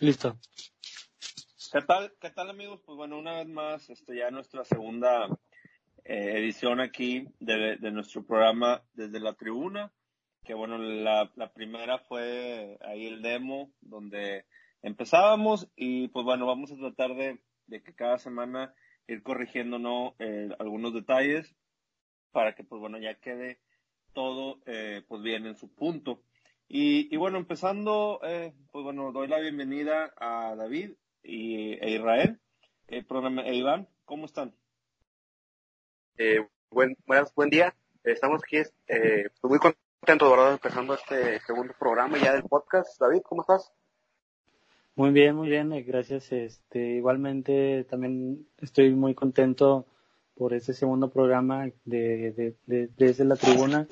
Listo. ¿Qué tal, qué tal amigos? Pues bueno, una vez más, este ya nuestra segunda eh, edición aquí de, de, nuestro programa desde la tribuna. Que bueno, la, la primera fue ahí el demo donde empezábamos y pues bueno, vamos a tratar de, que cada semana ir corrigiendo ¿no? Eh, algunos detalles para que pues bueno ya quede todo eh, pues bien en su punto. Y, y bueno, empezando, eh, pues bueno, doy la bienvenida a David y e Israel. Eh, programa, e Iván, ¿cómo están? Eh, buen, buenas, buen día. Estamos aquí eh, muy contentos, ¿verdad? Empezando este segundo programa ya del podcast. David, ¿cómo estás? Muy bien, muy bien, eh, gracias. Este, igualmente también estoy muy contento por este segundo programa de, de, de, desde la tribuna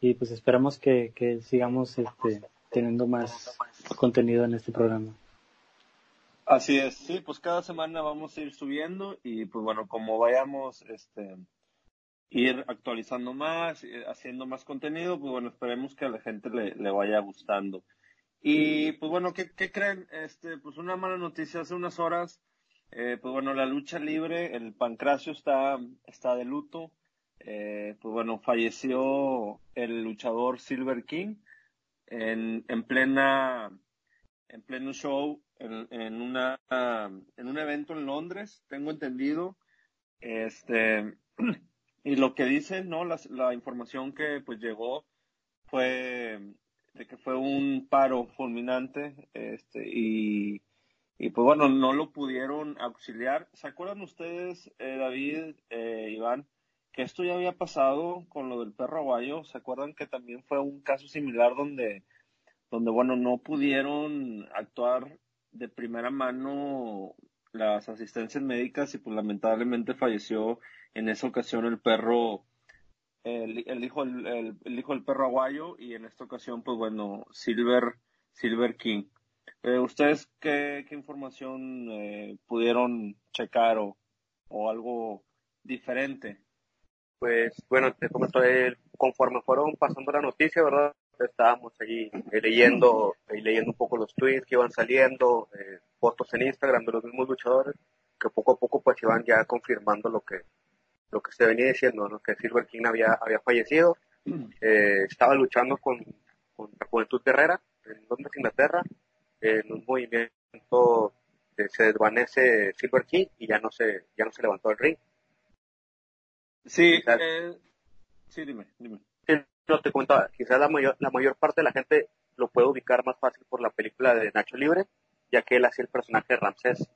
y pues esperamos que, que sigamos este, teniendo más contenido en este programa. Así es, sí, pues cada semana vamos a ir subiendo y pues bueno, como vayamos, este, ir actualizando más, eh, haciendo más contenido, pues bueno, esperemos que a la gente le, le vaya gustando. Y pues bueno, ¿qué, ¿qué, creen? Este, pues una mala noticia, hace unas horas, eh, pues bueno, la lucha libre, el pancracio está, está de luto. Eh, pues bueno, falleció el luchador Silver King en, en plena, en pleno show en, en, una, en un evento en Londres, tengo entendido. Este, y lo que dicen, ¿no? La, la información que pues llegó fue de que fue un paro fulminante, este, y, y pues bueno, no lo pudieron auxiliar. ¿Se acuerdan ustedes, eh, David, eh, Iván, esto ya había pasado con lo del perro aguayo? ¿Se acuerdan que también fue un caso similar donde, donde bueno, no pudieron actuar de primera mano las asistencias médicas y pues lamentablemente falleció en esa ocasión el perro, el, hijo, el, hijo del perro aguayo y en esta ocasión pues bueno, Silver, Silver King. Eh, ¿Ustedes qué, qué información eh, pudieron checar o, o algo diferente? Pues bueno, te comento, eh, conforme fueron pasando la noticia, ¿verdad? estábamos ahí eh, leyendo y leyendo un poco los tweets que iban saliendo, eh, fotos en Instagram de los mismos luchadores, que poco a poco pues iban ya confirmando lo que lo que se venía diciendo, ¿no? que Silver King había, había fallecido, eh, estaba luchando con, con la Juventud Guerrera en Londres, Inglaterra, en un movimiento se desvanece Silver King y ya no se, ya no se levantó al ring. Sí, eh, sí, dime, dime no te comentaba, quizás la mayor, la mayor parte de la gente lo puede ubicar más fácil por la película de Nacho Libre, ya que él hacía el personaje de Ramsés.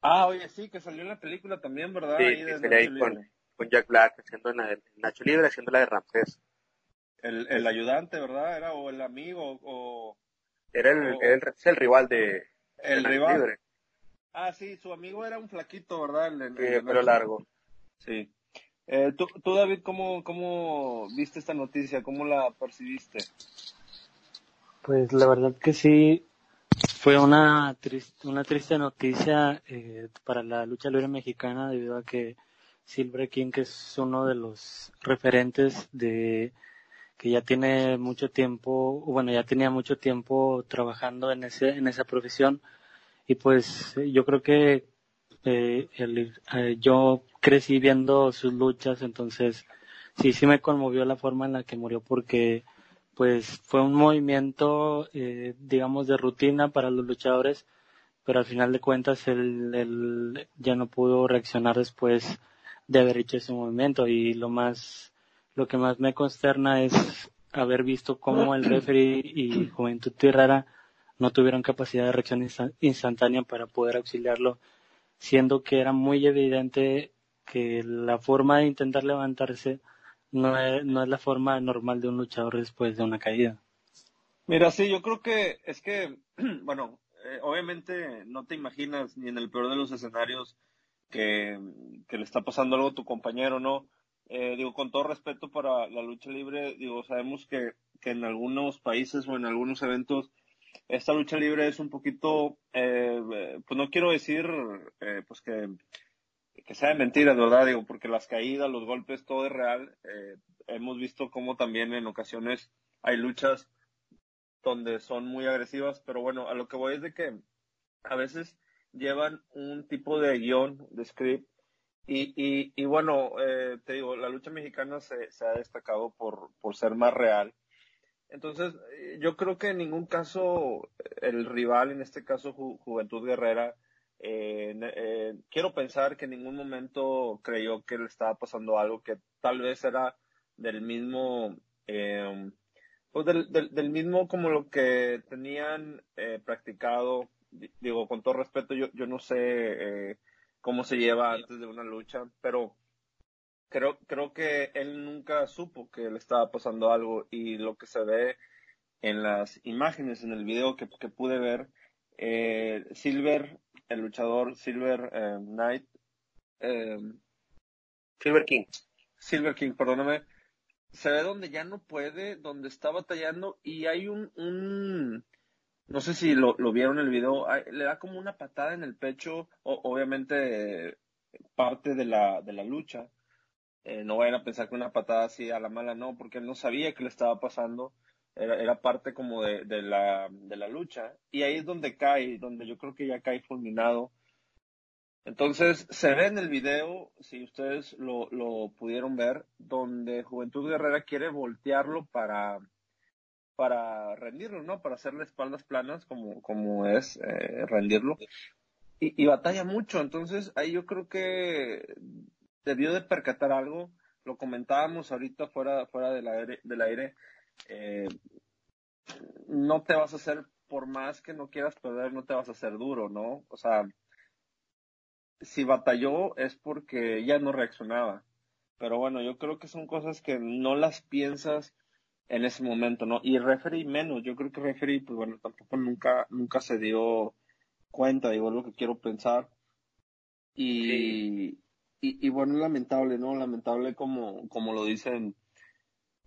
Ah, oye, sí, que salió en la película también, ¿verdad? Sí, ahí que ahí con, con, Jack Black haciendo en el, Nacho Libre, haciendo la de Ramsés. El, el ayudante, ¿verdad? Era o el amigo o... Era el, o, el, el, rival de... El rival. Libre. Ah, sí, su amigo era un flaquito, ¿verdad? El, el, sí, el pelo largo. Sí. Eh, ¿tú, tú, David, ¿cómo, ¿cómo viste esta noticia? ¿Cómo la percibiste? Pues la verdad que sí, fue una triste, una triste noticia eh, para la lucha libre mexicana debido a que Silver King, que es uno de los referentes de que ya tiene mucho tiempo, bueno, ya tenía mucho tiempo trabajando en ese en esa profesión y pues yo creo que eh, el, eh, yo crecí viendo sus luchas, entonces sí, sí me conmovió la forma en la que murió porque pues fue un movimiento, eh, digamos, de rutina para los luchadores, pero al final de cuentas él, él ya no pudo reaccionar después de haber hecho ese movimiento y lo más, lo que más me consterna es haber visto cómo el referee y Juventud Tirrara no tuvieron capacidad de reacción instantánea para poder auxiliarlo, siendo que era muy evidente que la forma de intentar levantarse no es, no es la forma normal de un luchador después de una caída. Mira, sí, yo creo que es que, bueno, eh, obviamente no te imaginas ni en el peor de los escenarios que, que le está pasando algo a tu compañero, ¿no? Eh, digo, con todo respeto para la lucha libre, digo, sabemos que, que en algunos países o en algunos eventos esta lucha libre es un poquito, eh, pues no quiero decir, eh, pues que que sea de mentiras, ¿verdad? Digo, porque las caídas, los golpes, todo es real. Eh, hemos visto cómo también en ocasiones hay luchas donde son muy agresivas, pero bueno, a lo que voy es de que a veces llevan un tipo de guion, de script, y, y, y bueno, eh, te digo, la lucha mexicana se, se ha destacado por, por ser más real. Entonces, eh, yo creo que en ningún caso el rival, en este caso Juventud Guerrera, eh, eh, quiero pensar que en ningún momento creyó que le estaba pasando algo que tal vez era del mismo, eh, pues del, del, del, mismo como lo que tenían eh, practicado. Digo, con todo respeto, yo, yo no sé eh, cómo se lleva antes de una lucha, pero creo, creo que él nunca supo que le estaba pasando algo y lo que se ve en las imágenes, en el video que, que pude ver, eh, Silver, el luchador Silver eh, Knight, eh, Silver King. Silver King, perdóname, se ve donde ya no puede, donde está batallando y hay un, un no sé si lo, lo vieron en el video, hay, le da como una patada en el pecho, o, obviamente parte de la, de la lucha. Eh, no vayan a pensar que una patada así a la mala no, porque él no sabía que le estaba pasando. Era, era parte como de, de, la, de la lucha. Y ahí es donde cae, donde yo creo que ya cae fulminado. Entonces, se ve en el video, si ustedes lo, lo pudieron ver, donde Juventud Guerrera quiere voltearlo para, para rendirlo, ¿no? Para hacerle espaldas planas, como, como es eh, rendirlo. Y, y, batalla mucho, entonces ahí yo creo que debió de percatar algo. Lo comentábamos ahorita fuera, fuera del aire, del aire. Eh, no te vas a hacer, por más que no quieras perder, no te vas a hacer duro, ¿no? O sea, si batalló es porque ya no reaccionaba. Pero bueno, yo creo que son cosas que no las piensas en ese momento, ¿no? Y referee menos, yo creo que referee, pues bueno, tampoco nunca, nunca se dio cuenta, digo, es lo que quiero pensar. Y, sí. y, y, bueno, lamentable, ¿no? Lamentable como, como lo dicen,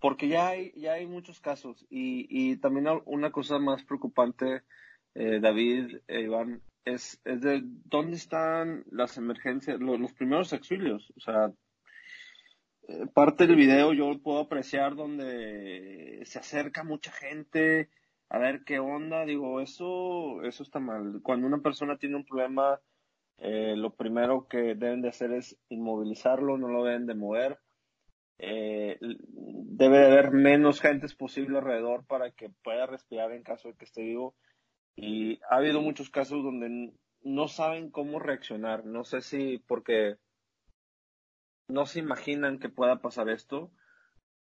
porque ya hay, ya hay muchos casos. Y, y también una cosa más preocupante, eh, David, eh, Iván, es, es de dónde están las emergencias, los, primeros auxilios. O sea, eh, parte del video yo puedo apreciar donde se acerca mucha gente a ver qué onda. Digo, eso, eso está mal. Cuando una persona tiene un problema, lo primero que deben de hacer es inmovilizarlo, no lo deben de mover. Eh, debe de haber menos gente posible alrededor para que pueda respirar en caso de que esté vivo. Y ha habido muchos casos donde no saben cómo reaccionar. No sé si porque no se imaginan que pueda pasar esto,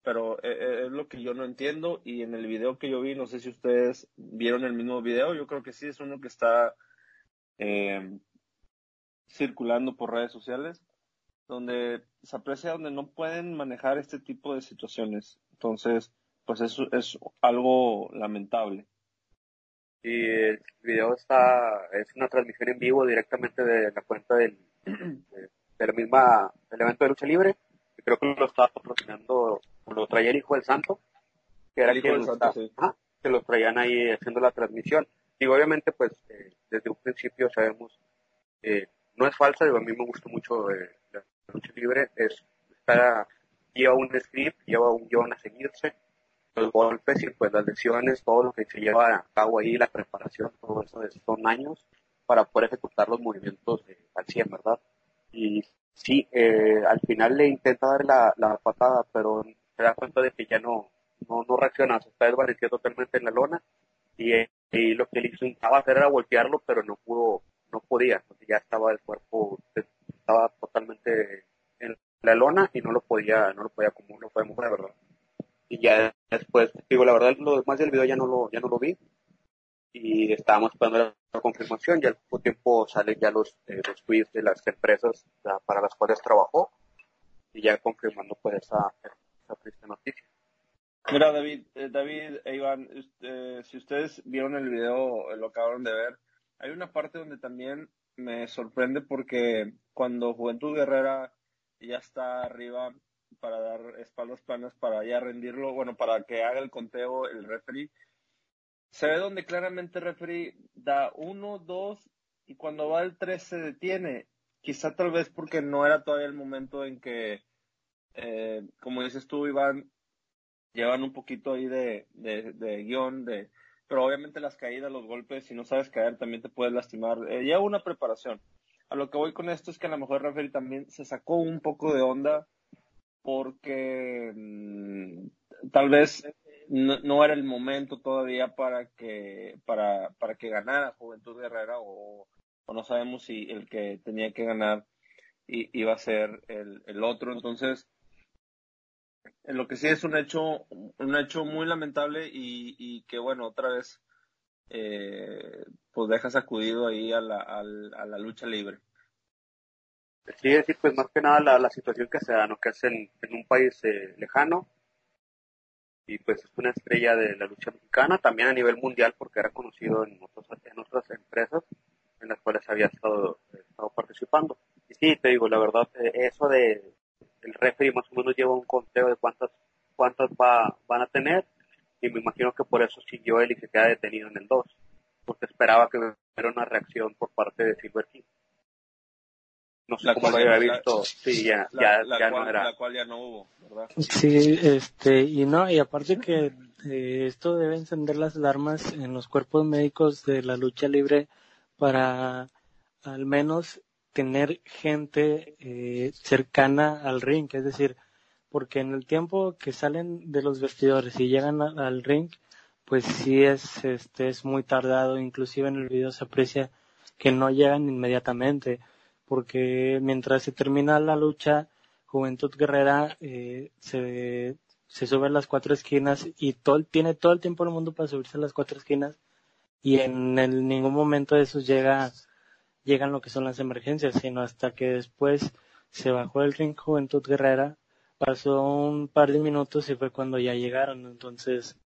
pero es lo que yo no entiendo y en el video que yo vi, no sé si ustedes vieron el mismo video, yo creo que sí, es uno que está eh, circulando por redes sociales, donde se aprecia donde no pueden manejar este tipo de situaciones. Entonces, pues eso es algo lamentable. Y el video está, es una transmisión en vivo directamente de la cuenta del, de, de la misma, del evento de lucha libre. Y creo que lo estaba patrocinando, lo traía el Hijo del Santo, que era el quien lo Santo, sí. ah, que lo traían ahí haciendo la transmisión. Y obviamente, pues, eh, desde un principio sabemos, eh, no es falsa, digo, a mí me gusta mucho eh, la lucha libre, es, está, lleva un script, lleva un guion a seguirse, los golpes y pues las lesiones, todo lo que se lleva a cabo ahí, la preparación, todo eso son años para poder ejecutar los movimientos al 100, ¿verdad? Y sí, eh, al final le intenta dar la, la, patada, pero se da cuenta de que ya no, no, no reacciona, se está desvaneciendo totalmente en la lona y, y lo que él intentaba hacer era voltearlo, pero no pudo, no podía, porque ya estaba el cuerpo, estaba totalmente en la lona y no lo podía, no lo podía como no podía mover, ¿verdad? Y ya después, digo, la verdad, lo demás del video ya no lo, ya no lo vi, y estábamos esperando la confirmación y al poco tiempo salen ya los, eh, los tweets de las empresas para las cuales trabajó y ya confirmando pues esa, esa triste noticia. Mira David, eh, David e Iván, eh, si ustedes vieron el video, eh, lo acabaron de ver, hay una parte donde también me sorprende porque cuando Juventud Guerrera ya está arriba para dar espaldas planas para ya rendirlo, bueno, para que haga el conteo el referee, se ve donde claramente el referee da uno, dos, y cuando va el tres se detiene. Quizá tal vez porque no era todavía el momento en que, eh, como dices tú, Iván, llevan un poquito ahí de, de, de guion, de, pero obviamente las caídas, los golpes, si no sabes caer, también te puedes lastimar. Eh, lleva una preparación. A lo que voy con esto es que a lo mejor Rafael también se sacó un poco de onda porque mm, tal vez no, era el momento todavía para que para, para que ganara Juventud Guerrera o, no sabemos si el que tenía que ganar iba a ser el, el otro. Entonces, en lo que sí es un hecho, un hecho muy lamentable y, y que bueno, otra vez, eh, pues deja sacudido ahí a la, a la, lucha libre. Sí, decir, pues más que nada la, la situación que se da, ¿no? Que es en, en un país eh, lejano y pues es una estrella de la lucha mexicana, también a nivel mundial porque era conocido en, otros, en otras empresas en las cuales había estado, estado participando. Y sí, te digo, la verdad, eh, eso de el referee más o menos lleva un conteo de cuántas cuántas va, van a tener y me imagino que por eso siguió él y se queda detenido en el 2 porque esperaba que hubiera una reacción por parte de Silver King no sé cómo lo había visto sí ya, ya, ya no era la cual ya no hubo ¿verdad? sí este y no y aparte que eh, esto debe encender las alarmas en los cuerpos médicos de la lucha libre para al menos tener gente eh, cercana al ring, es decir, porque en el tiempo que salen de los vestidores y llegan al ring, pues sí es, este, es muy tardado, inclusive en el video se aprecia que no llegan inmediatamente, porque mientras se termina la lucha, Juventud Guerrera eh, se, se sube a las cuatro esquinas y todo, tiene todo el tiempo del mundo para subirse a las cuatro esquinas y en ningún momento de esos llega llegan lo que son las emergencias, sino hasta que después se bajó el ring Juventud Guerrera, pasó un par de minutos y fue cuando ya llegaron. Entonces,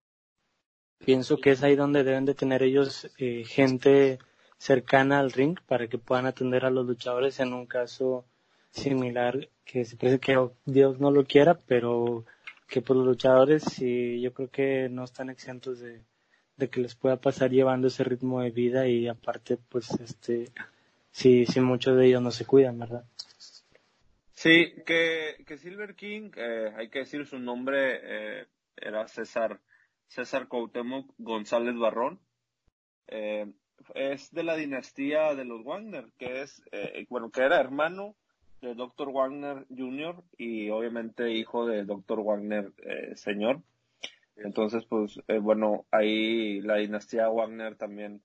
pienso que es ahí donde deben de tener ellos eh, gente cercana al ring para que puedan atender a los luchadores en un caso similar que se parece que Dios no lo quiera, pero que por los luchadores sí yo creo que no están exentos de que les pueda pasar llevando ese ritmo de vida y aparte pues este si, si muchos de ellos no se cuidan, ¿verdad? Sí, que, que Silver King, eh, hay que decir su nombre, eh, era César, César Cuauhtémoc González Barrón. Eh, es de la dinastía de los Wagner, que es, eh, bueno, que era hermano de Dr. Wagner Jr. y obviamente hijo de Dr. Wagner señor. Entonces, pues, bueno, ahí la dinastía Wagner también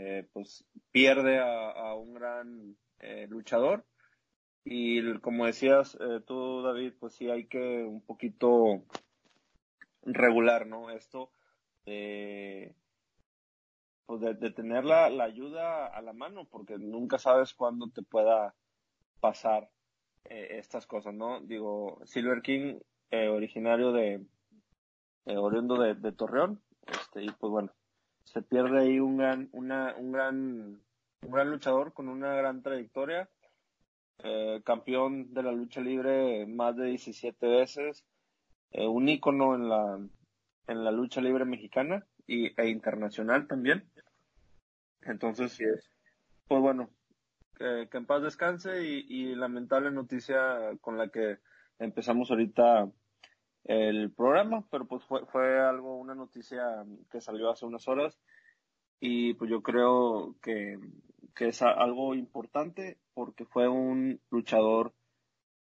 eh, pues pierde a, un gran eh, luchador. Y como decías eh, tú, David, pues sí hay que un poquito regular, ¿no? Esto de, pues de, tener la, ayuda a la mano, porque nunca sabes cuándo te pueda pasar estas cosas, ¿no? Digo, Silver King, originario de, oriundo de, de Torreón, este, y pues bueno, se pierde ahí un gran, una, un gran, un gran luchador con una gran trayectoria, eh, campeón de la lucha libre más de 17 veces, eh, un ícono en la, en la lucha libre mexicana y, e internacional también. Entonces, sí es. pues bueno, que en paz descanse y, y lamentable noticia con la que empezamos ahorita el programa, pero pues fue, fue algo, una noticia que salió hace unas horas y pues yo creo que, que es algo importante porque fue un luchador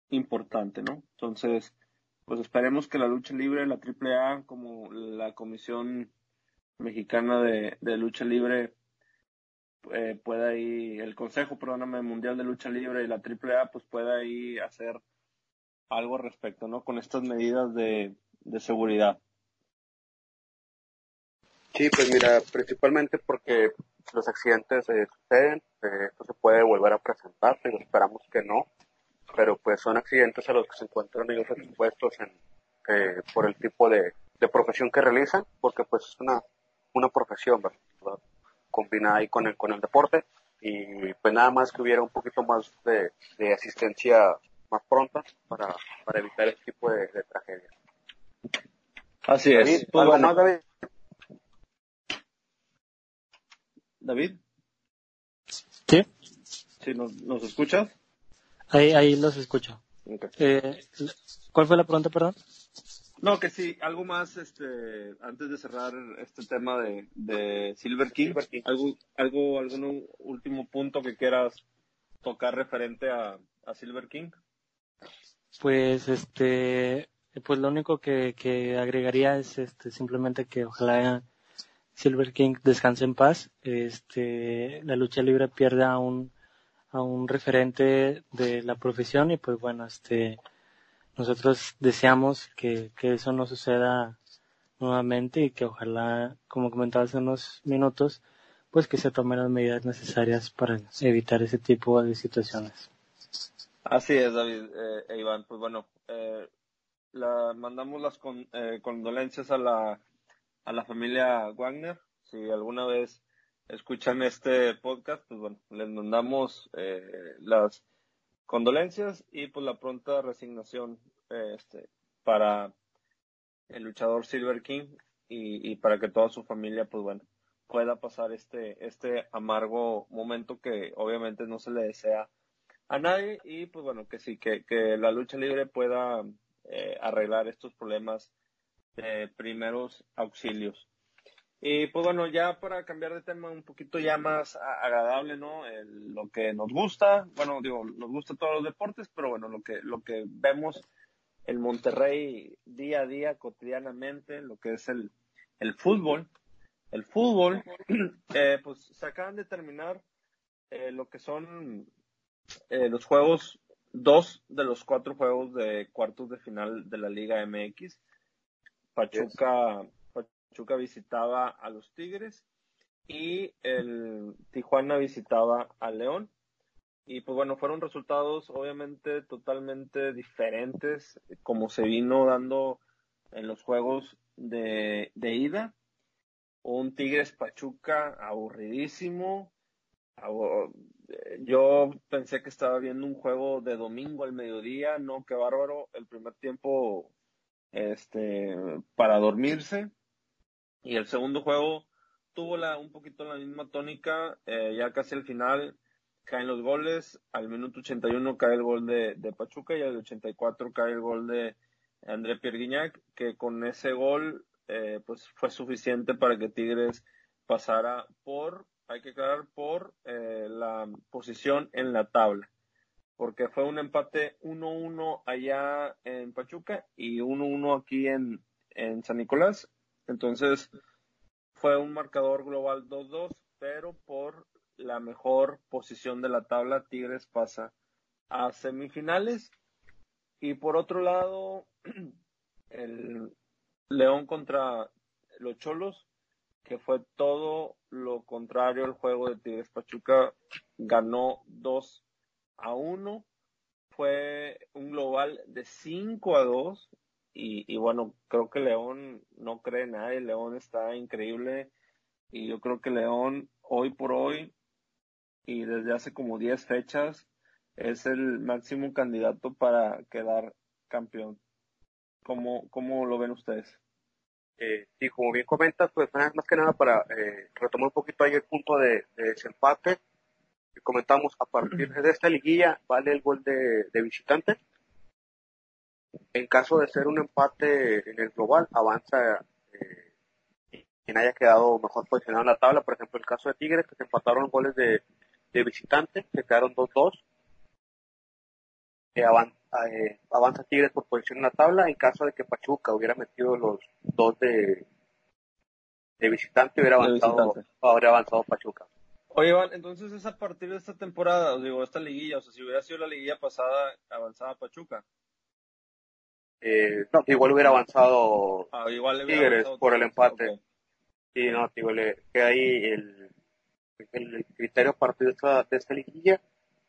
importante, ¿no? Entonces, pues esperemos que la lucha libre, la AAA, como la Comisión Mexicana de, de Lucha Libre, eh, pueda ir, el Consejo, perdóname, Mundial de Lucha Libre y la AAA, pues pueda ir hacer algo al respecto, ¿no? Con estas medidas de, de seguridad. Sí, pues mira, principalmente porque los accidentes eh, suceden, eh, esto se puede volver a presentar, pero esperamos que no, pero pues son accidentes a los que se encuentran ellos expuestos en, eh, por el tipo de, de, profesión que realizan, porque pues es una, una profesión, ¿verdad? Combinada ahí con el, con el deporte, y pues nada más que hubiera un poquito más de, de asistencia más pronta para, para evitar este tipo de, de tragedias. Así es. Pues, ¿Algo más, David? David. ¿Sí? ¿Sí nos, nos escuchas? Ahí, ahí los escucho. Eh, ¿Cuál fue la pregunta, perdón? No, que sí, algo más, este, antes de cerrar este tema de, de Silver King, algo, algo, algún último punto que quieras tocar referente a, a Silver King. Pues, este, pues lo único que, que agregaría es, este, simplemente que ojalá Silver King descanse en paz, este, la lucha libre pierda a un, a un referente de la profesión y pues bueno, este, nosotros deseamos que, que eso no suceda nuevamente y que ojalá, como comentaba hace unos minutos, pues que se tomen las medidas necesarias para evitar ese tipo de situaciones. Así es, David eh, e Iván. Pues bueno, eh, la, mandamos las eh, condolencias a la, a la familia Wagner. Si alguna vez escuchan este podcast, pues bueno, les mandamos eh, las condolencias y pues la pronta resignación este, para el luchador Silver King y, y, para que toda su familia, pues bueno, pueda pasar este, este amargo momento que obviamente no se le desea a nadie y pues bueno, que sí, que, que la lucha libre pueda eh, arreglar estos problemas de primeros auxilios. Y pues bueno, ya para cambiar de tema un poquito ya más agradable, ¿no? lo que nos gusta, bueno, digo, nos gusta todos los deportes, pero bueno, lo que, lo que vemos en Monterrey día a día, cotidianamente, lo que es el, el fútbol. El fútbol, eh, pues se acaban de terminar eh, lo que son eh, los juegos, dos de los cuatro juegos de cuartos de final de la Liga MX. Pachuca Pachuca visitaba a los Tigres y el Tijuana visitaba a León. Y pues bueno, fueron resultados obviamente totalmente diferentes como se vino dando en los juegos de, de ida. Un Tigres Pachuca aburridísimo. Yo pensé que estaba viendo un juego de domingo al mediodía, no, qué bárbaro. El primer tiempo, este, para dormirse. Y el segundo juego tuvo la, un poquito la misma tónica, eh, ya casi al final caen los goles, al minuto 81 cae el gol de, de Pachuca y al 84 cae el gol de André Pierguiñac, que con ese gol eh, pues fue suficiente para que Tigres pasara por, hay que aclarar, por eh, la posición en la tabla, porque fue un empate 1-1 allá en Pachuca y 1-1 aquí en, en San Nicolás, entonces, fue un marcador global 2-2, pero por la mejor posición de la tabla, Tigres pasa a semifinales. Y por otro lado, el León contra los Cholos, que fue todo lo contrario al juego de Tigres Pachuca, ganó 2 a 1. Fue un global de 5 a 2 y, bueno, creo que León no cree nadie, León está increíble y yo creo que León hoy por hoy y desde hace como 10 fechas es el máximo candidato para quedar campeón. ¿Cómo, cómo lo ven ustedes? Eh, sí, como bien comentas, pues más que nada para eh, retomar un poquito ahí el punto de, desempate que comentamos, a partir de esta liguilla vale el gol de, de visitante en caso de ser un empate en el global, avanza eh, quien haya quedado mejor posicionado en la tabla. Por ejemplo, el caso de Tigres, que se empataron los goles de, de visitante, se quedaron 2-2. Eh, avanza, Tigres por posición en la tabla. En caso de que Pachuca hubiera metido los dos de, de visitante, hubiera avanzado, habría avanzado Pachuca. Oye, Iván, entonces es a partir de esta temporada, digo, esta liguilla, o sea, si hubiera sido la liguilla pasada, avanzaba Pachuca. Eh, no, igual hubiera avanzado ah, igual Tigres por el empate. Sí, no, digo, le queda ahí el, el criterio a partir de esta, de esta liguilla.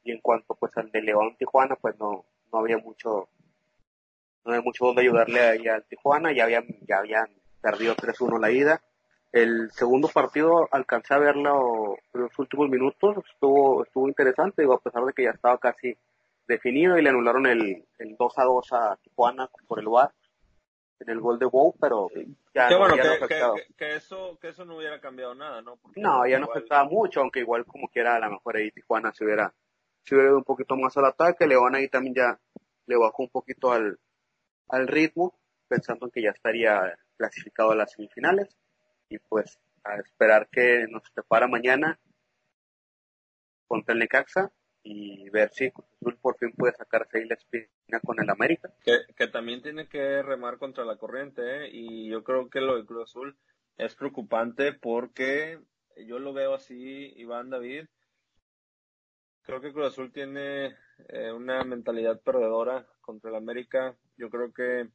Y en cuanto pues al de León Tijuana, pues no, no había mucho, no había mucho donde ayudarle ahí al Tijuana, ya habían, ya habían perdido 3-1 la ida. El segundo partido alcancé a verlo en los últimos minutos, estuvo, estuvo interesante, digo, a pesar de que ya estaba casi definido y le anularon el, el 2 a 2 a Tijuana por el VAR en el gol de Bow, pero ya, no, bueno, que, que, eso, que eso no hubiera cambiado nada, ¿no? no, ya no afectaba mucho, aunque igual como quiera a lo mejor ahí Tijuana se hubiera, se hubiera un poquito más al ataque, León ahí también ya le bajó un poquito al, al ritmo pensando en que ya estaría clasificado a las semifinales y pues a esperar que nos prepara mañana contra el Necaxa y ver si Cruz Azul por fin puede sacarse ahí la espina con el América. Que, que también tiene que remar contra la corriente, ¿eh? y yo creo que lo de Cruz Azul es preocupante porque yo lo veo así, Iván David. Creo que Cruz Azul tiene eh, una mentalidad perdedora contra el América. Yo creo que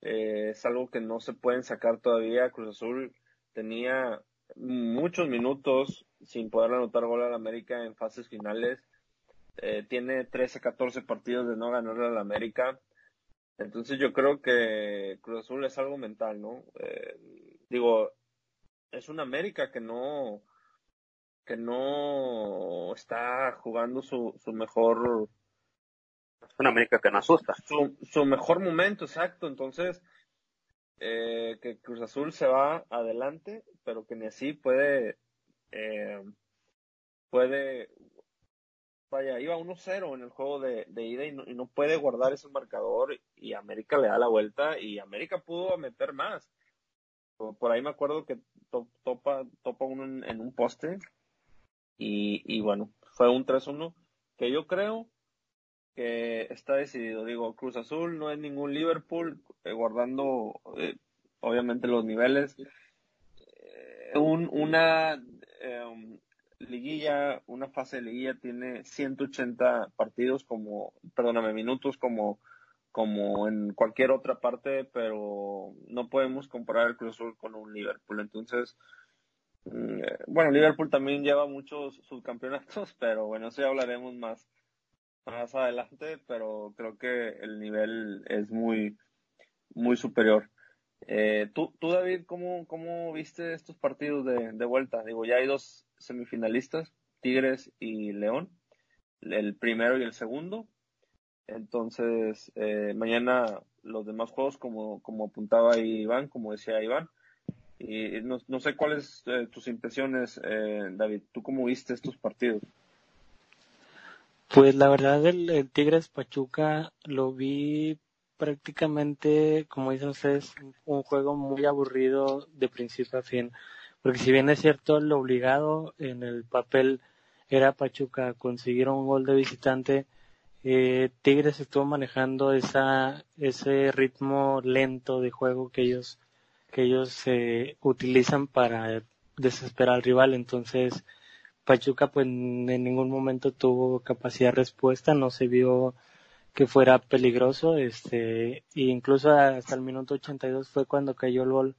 eh, es algo que no se pueden sacar todavía. Cruz Azul tenía muchos minutos sin poder anotar gol al América en fases finales. Eh, tiene 13, 14 partidos de no ganarle al América. Entonces yo creo que Cruz Azul es algo mental, ¿no? Digo, es un América que no que no está jugando su, su mejor es un América que no asusta. su, su mejor momento exacto. Entonces eh, que Cruz Azul se va adelante pero que ni así puede eh, puede vaya iba 1-0 en el juego de, de ida y no, y no puede guardar ese marcador y América le da la vuelta y América pudo meter más. Por ahí me acuerdo que topa, topa uno en, un poste y, y, bueno, fue un 3-1 que yo creo que está decidido. Digo, Cruz Azul no es ningún Liverpool, eh, guardando eh, obviamente los niveles. Eh, un, una em, liguilla, una fase de liguilla tiene 180 partidos como, perdóname, minutos como como en cualquier otra parte, pero no podemos comparar el Cruz Azul con un Liverpool. Entonces, bueno, Liverpool también lleva muchos subcampeonatos, pero bueno, eso ya hablaremos más, más adelante, pero creo que el nivel es muy, muy superior. Eh, tú, tú, David, ¿cómo, ¿cómo viste estos partidos de, de vuelta? Digo, ya hay dos semifinalistas, Tigres y León, el primero y el segundo. Entonces, eh, mañana los demás juegos, como, como apuntaba Iván, como decía Iván. Y no, no sé cuáles eh, tus impresiones, eh, David. ¿Tú cómo viste estos partidos? Pues la verdad, el, Tigres Pachuca lo vi prácticamente, como dicen ustedes, un juego muy aburrido de principio a fin. Porque si bien es cierto, lo obligado en el papel era Pachuca conseguir un gol de visitante, eh, Tigres estuvo manejando esa, ese ritmo lento de juego que ellos, que ellos eh, utilizan para desesperar al rival. Entonces, Pachuca pues en ningún momento tuvo capacidad de respuesta, no se vio que fuera peligroso, este, e incluso hasta el minuto 82 fue cuando cayó el gol,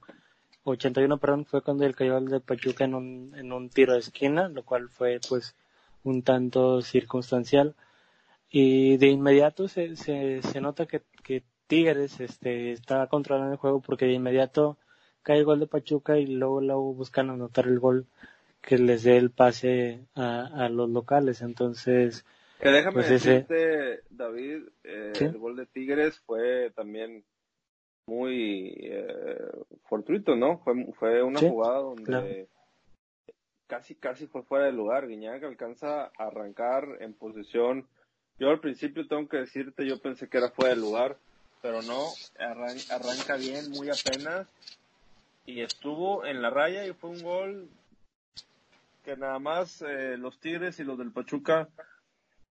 81 perdón, fue cuando el cayó el de Pachuca en un, en un tiro de esquina, lo cual fue pues un tanto circunstancial y de inmediato se, se, se nota que, que Tigres este, está controlando el juego porque de inmediato cae el gol de Pachuca y luego, luego buscan anotar el gol que les dé el pase a, a los locales. Entonces, que déjame pues decirte, David, eh, el gol de Tigres fue también muy eh, fortuito, ¿no? Fue, fue una jugada donde casi, casi fue fuera de lugar. Guiñac alcanza a arrancar en posición yo al principio tengo que decirte, yo pensé que era fuera de lugar, pero no, arranca bien, muy apenas, y estuvo en la raya y fue un gol que nada más eh, los Tigres y los del Pachuca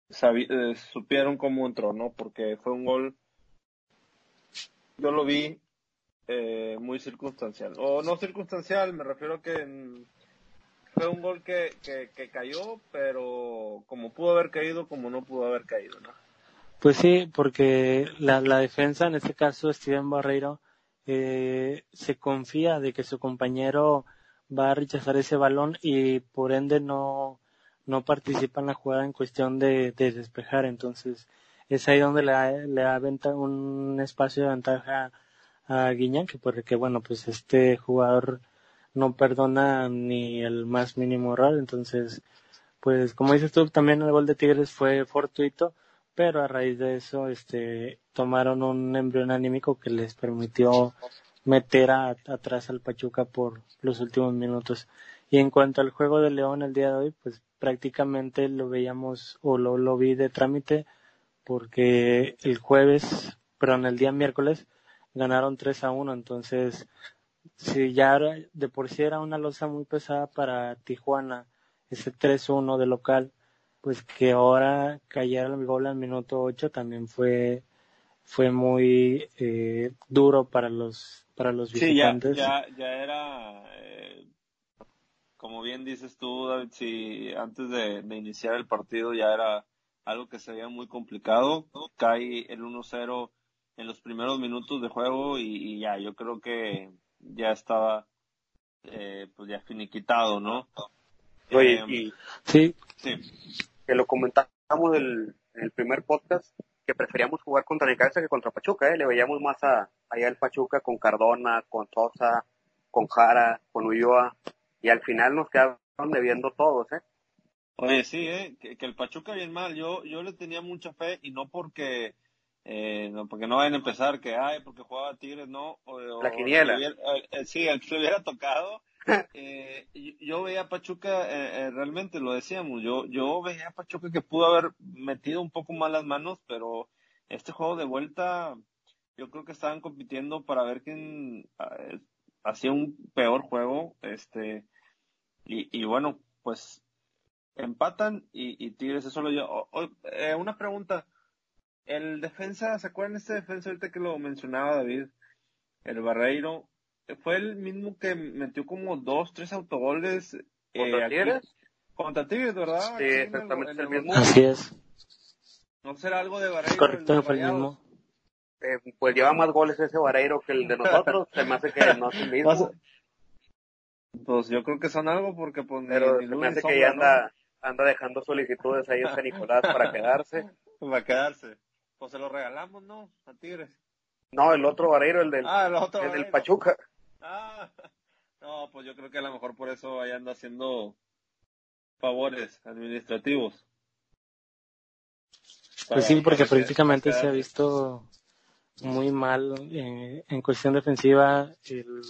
eh, supieron cómo entró, ¿no? Porque fue un gol, yo lo vi eh, muy circunstancial, o no circunstancial, me refiero a que fue un gol que, que, cayó, pero como pudo haber caído, como no pudo haber caído. Pues sí, porque la, la defensa, en este caso Steven Barreiro, eh, se confía de que su compañero va a rechazar ese balón y por ende no, no participa en la jugada en cuestión de, de despejar. Entonces es ahí donde le, le da un espacio de ventaja a Guiñán, que porque bueno, pues este jugador no perdona ni el más mínimo error. Entonces, pues como dices tú, también el gol de Tigres fue fortuito, pero a raíz de eso, este, tomaron un embrión anímico que les permitió meter atrás al Pachuca por los últimos minutos. Y en cuanto al juego de León el día de hoy, pues prácticamente lo veíamos o lo, lo vi de trámite porque el jueves, perdón, el día miércoles ganaron 3 a 1, entonces si ya de por sí era una losa muy pesada para Tijuana, ese 3-1 de local, pues que ahora cayera el gol al minuto 8 también fue fue muy eh, duro para los para los visitantes. Sí, ya, ya, era, eh, como bien dices tú, David, si antes de, iniciar el partido ya era algo que se veía muy complicado. Cae el 1-0 en los primeros minutos de juego y, ya, yo creo que ya estaba eh, pues ya finiquitado, ¿no? Oye, y sí. sí. Que lo comentamos en el primer podcast, que preferíamos jugar contra Necaxa que contra Pachuca, ¿eh? Le veíamos más a, allá el Pachuca con Cardona, con Sosa, con Jara, con Ulloa, y al final nos quedaron debiendo todos, ¿eh? Oye, sí, ¿eh? Que, el Pachuca bien mal, yo, yo le tenía mucha fe, y no porque, eh, no, porque no vayan a empezar que, ay, porque jugaba Tigres, no, o, la quiniela. Eh, eh, sí, el que se hubiera tocado, eh, yo veía a Pachuca, eh, realmente lo decíamos, yo, yo veía a Pachuca que pudo haber metido un poco más las manos, pero este juego de vuelta, yo creo que estaban compitiendo para ver quién eh, hacía un peor juego, este, y, y bueno, pues empatan y, y Tigres eso lo yo. Eh, una pregunta, el defensa, ¿se acuerdan este defensa ahorita que lo mencionaba David? El Barreiro, fue el mismo que metió como dos, tres autogoles. Eh, ¿Contra Tigres? Contra Tigres, ¿verdad? Sí, exactamente el, mismo. Así es. ¿No será algo de Barreiro? Correcto, fue el mismo. Eh, pues lleva más goles ese Vareiro que el de nosotros, se me hace que no es el mismo. Pues yo creo que son algo porque pues Pero se me hace que ya anda, anda dejando solicitudes ahí en San Nicolás para quedarse. Para quedarse. Pues se lo regalamos, ¿no? A Tigres. No, el otro Vareiro, el del, ah, el, otro el del Pachuca. Ah, no, pues yo creo que a lo mejor por eso ahí anda haciendo favores administrativos. Pues sí, porque prácticamente se ha visto muy mal eh, en cuestión defensiva el,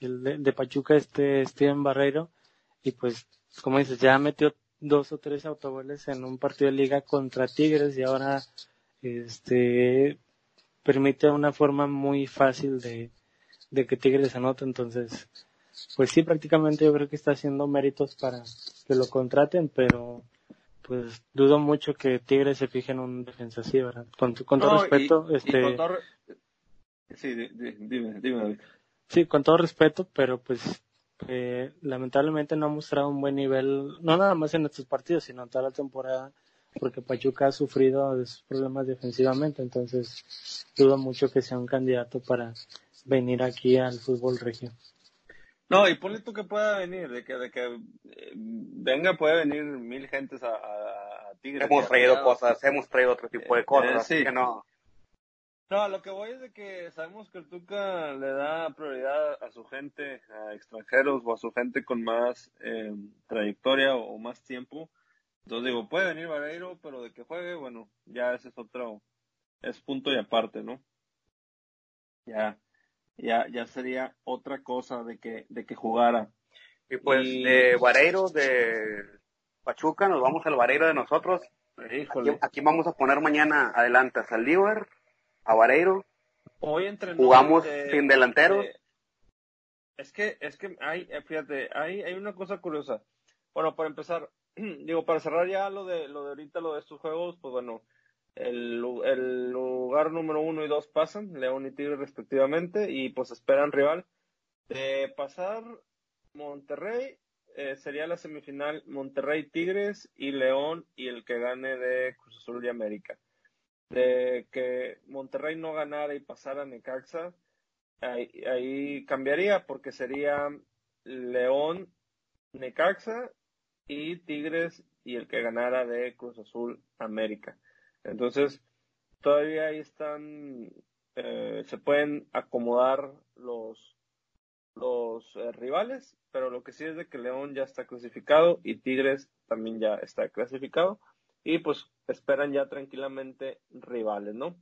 el de, Pachuca, este Steven Barreiro, y pues, como dices, ya metió dos o tres autogoles en un partido de liga contra Tigres y ahora este permite una forma muy fácil de, de que Tigres anote, entonces pues sí prácticamente yo creo que está haciendo méritos para que lo contraten, pero pues dudo mucho que Tigres se fije en un defensa así, ¿verdad? Con, con todo respeto, este... Sí, dime, dime, Sí, con todo respeto, pero pues eh, lamentablemente no ha mostrado un buen nivel, no nada más en estos partidos, sino en toda la temporada, porque Pachuca ha sufrido de sus problemas defensivamente, entonces dudo mucho que sea un candidato para venir aquí al fútbol regio. No, y ponle tú que pueda venir, de que, de que eh, venga, puede venir mil gentes a, a, Tigres. Hemos traído cosas, hemos traído otro tipo de cosas, eh, que no. No, lo que voy es de que sabemos que el Tuca le da prioridad a su gente, a extranjeros o a su gente con más eh, trayectoria o, más tiempo. Entonces digo, puede venir Vareiro, pero de que juegue, bueno, ya ese es otro, es punto y aparte, ¿no? Ya ya, ya sería otra cosa de que, de que jugara. Y pues de Vareiro, de Pachuca, nos vamos al Vareiro de nosotros. Aquí, vamos a poner mañana adelante a Saldívar, a Vareiro. Hoy Jugamos sin delanteros. es que, es que hay, eh, fíjate, hay, hay una cosa curiosa. Bueno, para empezar, digo, para cerrar ya lo de, lo de ahorita, lo de estos juegos, pues bueno, el, el, lugar número uno y dos pasan, León y Tigre respectivamente, y pues esperan rival. De pasar Monterrey, eh, sería la semifinal Monterrey Tigres y León y el que gane de Cruz Azul y América. De que Monterrey no ganara y pasara Necaxa, ahí, ahí cambiaría porque sería León, Necaxa y Tigres y el que ganara de Cruz Azul América. Entonces, todavía ahí están, eh, se pueden acomodar los, los eh, rivales, pero lo que sí es de que León ya está clasificado y Tigres también ya está clasificado y pues esperan ya tranquilamente rivales, ¿no?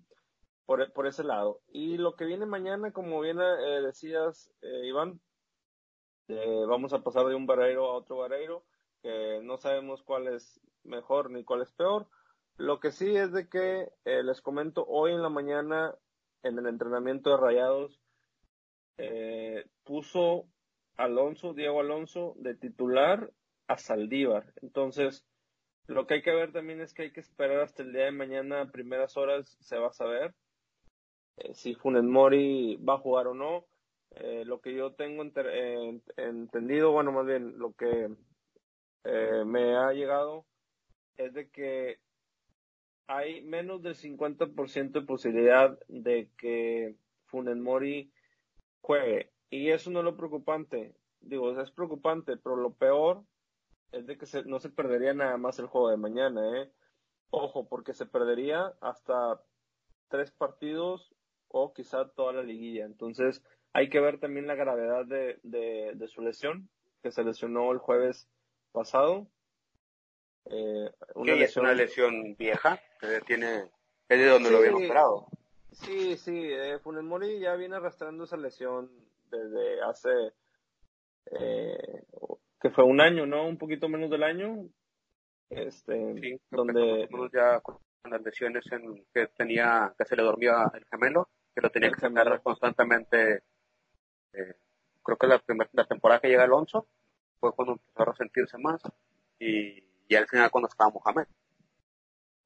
Por, por ese lado. Y lo que viene mañana, como bien eh, decías, Iván, vamos a pasar de un barreiro a otro barreiro, que no sabemos cuál es mejor ni cuál es peor, lo que sí es de que eh, les comento, hoy en la mañana en el entrenamiento de Rayados eh, puso Alonso, Diego Alonso, de titular a Saldívar. Entonces, lo que hay que ver también es que hay que esperar hasta el día de mañana, a primeras horas, se va a saber eh, si Funes Mori va a jugar o no. Eh, lo que yo tengo eh, entendido, bueno, más bien lo que me ha llegado es de que hay menos del 50% de posibilidad de que Funes Mori juegue. Y eso no es lo preocupante. Digo, es preocupante, pero lo peor es de que no se perdería nada más el juego de mañana, ¿eh? Ojo, porque se perdería hasta tres partidos o quizá toda la liguilla. Entonces, hay que ver también la gravedad de, de, su lesión, que se lesionó el jueves pasado. Eh, una lesión... es una lesión vieja, que tiene, es de donde lo habían operado. Sí, sí, eh, Funes Mori ya viene arrastrando esa lesión desde hace, eh, que fue un año, ¿no? Un poquito menos del año. Este, sí, donde ya con las lesiones en que tenía, que se le dormía el gemelo, que lo tenía que sacar constantemente. Eh, creo que la, primera, la temporada que llega Alonso fue cuando empezó a resentirse más y, y al final cuando estaba Mohamed.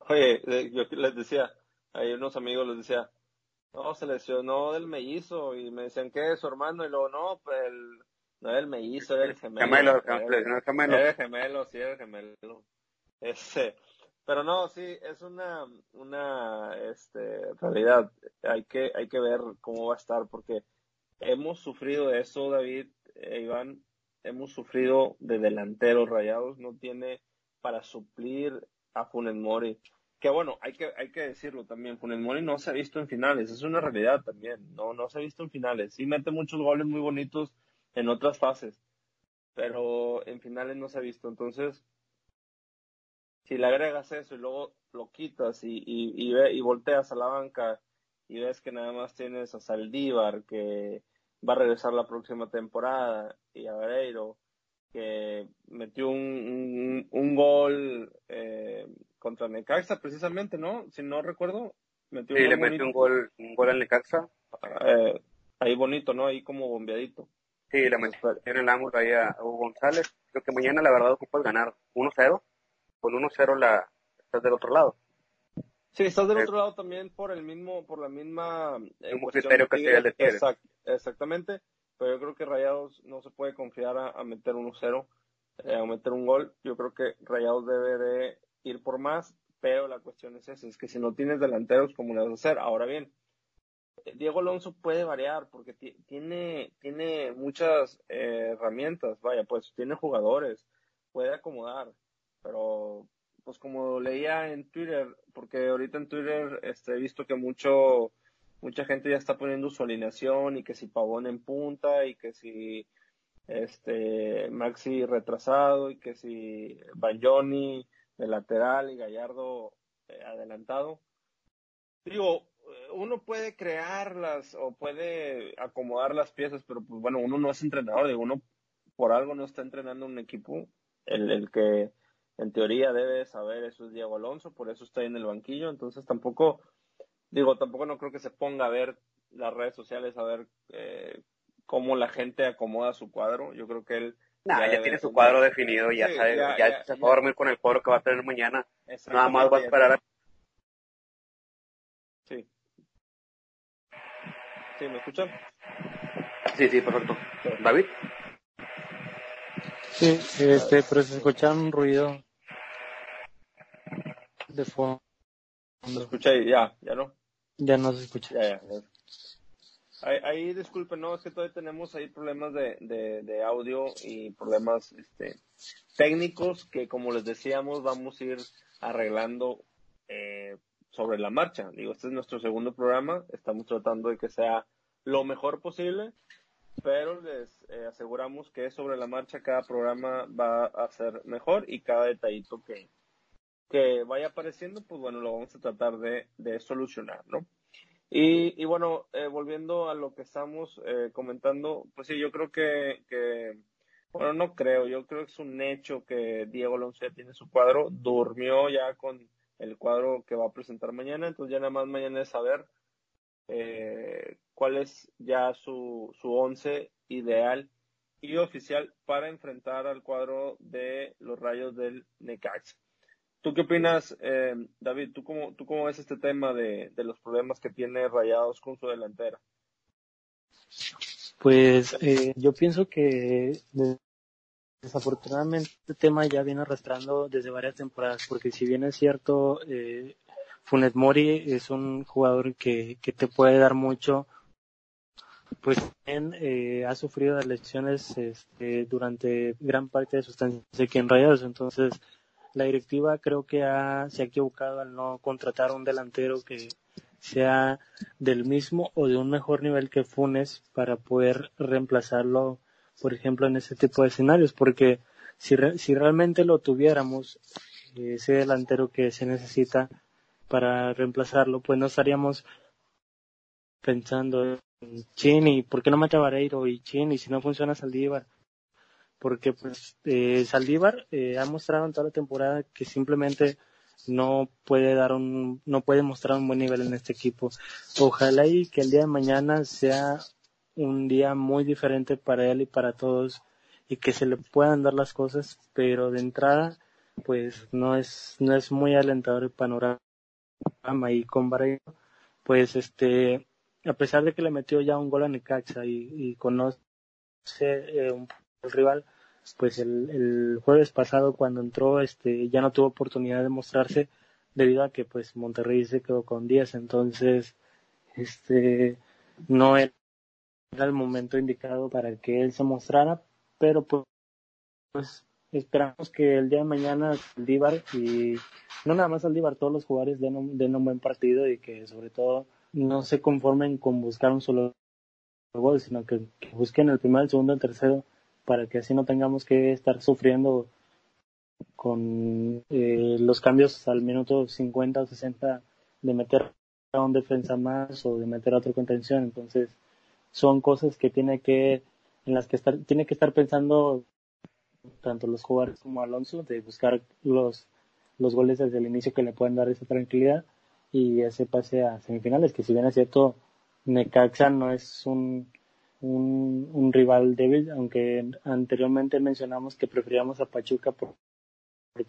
Oye, yo les decía, hay unos amigos les decía, no, se lesionó del mellizo y me decían que es su hermano y luego no, pues el, no era el mellizo, era el gemelo. Gemelo, el gemelo. Era el gemelo, sí, era el gemelo. Este, pero no, sí, es una, una, este, realidad. Hay que, hay que ver cómo va a estar porque hemos sufrido eso, David, e Iván, hemos sufrido de delanteros rayados, no tiene para suplir a Funes Mori. Que bueno, hay que, hay que decirlo también, Funes Mori no se ha visto en finales, es una realidad también, no, no se ha visto en finales, sí mete muchos goles muy bonitos en otras fases, pero en finales no se ha visto, entonces, si le agregas eso y luego lo quitas y, y, y, ve, y volteas a la banca y ves que nada más tienes a Saldívar que va a regresar la próxima temporada y a Vareiro que metió un, un, gol eh, contra Necaxa precisamente, ¿no? Si no recuerdo, metió sí, le metió un gol, un gol al Necaxa. Eh, ahí bonito, ¿no? Ahí como bombeadito. Sí, le metió en el ángulo ahí a Hugo González. Creo que mañana la verdad ocupas ganar 1-0. Con 1-0 la estás del otro lado. Sí, estás del otro lado también por el mismo, por la misma eh, criterio que el Exact, exactamente pero yo creo que Rayados no se puede confiar a, meter 1-0, eh, a meter un gol. Yo creo que Rayados debe de ir por más, pero la cuestión es esa, es que si no tienes delanteros, ¿cómo le vas a hacer? Ahora bien, eh, Diego Alonso puede variar porque tiene, tiene muchas eh, herramientas, vaya, pues tiene jugadores, puede acomodar, pero pues como leía en Twitter, porque ahorita en Twitter este, he visto que mucho mucha gente ya está poniendo su alineación y que si Pavón en punta y que si este Maxi retrasado y que si Bagnoni de lateral y Gallardo eh, adelantado. Digo, uno puede crearlas o puede acomodar las piezas, pero pues bueno, uno no es entrenador, digo, uno por algo no está entrenando un equipo, el, el que en teoría debe saber eso es Diego Alonso, por eso está ahí en el banquillo, entonces tampoco digo, tampoco no creo que se ponga a ver las redes sociales, a ver eh, cómo la gente acomoda su cuadro. Yo creo que él... ya, tiene su cuadro definido, ya sabe, ya, se va a dormir con el cuadro que va a tener mañana. Nada más va a esperar a... Sí. ¿Sí, me escuchan? Sí, sí, perfecto. ¿David? Sí, este, pero se escucha un ruido de fondo. ¿Se escucha ahí? Ya, ya no. Ya no se escucha. Ya, ya. Ahí, ahí, disculpen, no, es que todavía tenemos ahí problemas de, de, audio y problemas este, técnicos que, como les decíamos, vamos a ir arreglando eh, sobre la marcha. Digo, este es nuestro segundo programa, estamos tratando de que sea lo mejor posible, pero les eh, aseguramos que sobre la marcha cada programa va a ser mejor y cada detallito que, que vaya apareciendo, pues bueno, lo vamos a tratar de, solucionar, ¿no? Y, y bueno, eh, volviendo a lo que estamos eh, comentando, pues sí, yo creo que, que, bueno, no creo, yo creo que es un hecho que Diego Alonso ya tiene su cuadro, durmió ya con el cuadro que va a presentar mañana, entonces ya nada más mañana es saber eh, cuál es ya su, su once ideal y oficial para enfrentar al cuadro de los rayos del Necaxa. ¿Tú qué opinas, eh, David? ¿tú cómo, ¿Tú cómo ves este tema de, de los problemas que tiene Rayados con su delantera? Pues eh, yo pienso que desafortunadamente este tema ya viene arrastrando desde varias temporadas, porque si bien es cierto, eh, Funes Mori es un jugador que, que te puede dar mucho, pues también eh, ha sufrido las lesiones este, durante gran parte de su estancia aquí en Rayados, entonces la directiva creo que ha, se ha equivocado al no contratar un delantero que sea del mismo o de un mejor nivel que Funes para poder reemplazarlo, por ejemplo, en ese tipo de escenarios, porque si, si realmente lo tuviéramos, ese delantero que se necesita para reemplazarlo, pues no estaríamos pensando en Chini, ¿por qué no mata Vareiro y Chini si no funciona Saldívar? Porque pues eh, Saldívar eh, ha mostrado en toda la temporada que simplemente no puede dar un, no puede mostrar un buen nivel en este equipo. Ojalá y que el día de mañana sea un día muy diferente para él y para todos y que se le puedan dar las cosas, pero de entrada pues no es, no es muy alentador el panorama y con Barreiro, pues este, a pesar de que le metió ya un gol a Necaxa y, y conoce eh, un, el rival, pues el, el jueves pasado cuando entró este ya no tuvo oportunidad de mostrarse debido a que pues Monterrey se quedó con 10 entonces este no era el momento indicado para que él se mostrara pero pues, pues esperamos que el día de mañana Aldívar y no nada más Aldívar todos los jugadores den un, den un buen partido y que sobre todo no se conformen con buscar un solo gol sino que, que busquen el primero el segundo el tercero para que así no tengamos que estar sufriendo con eh, los cambios al minuto 50 o 60 de meter a un defensa más o de meter a otro contención. Entonces, son cosas que tiene que, en las que estar, tiene que estar pensando tanto los jugadores como Alonso, de buscar los, los goles desde el inicio que le pueden dar esa tranquilidad y ese pase a semifinales, que si bien es cierto, Necaxa no es un un, un rival débil, aunque anteriormente mencionamos que preferíamos a Pachuca porque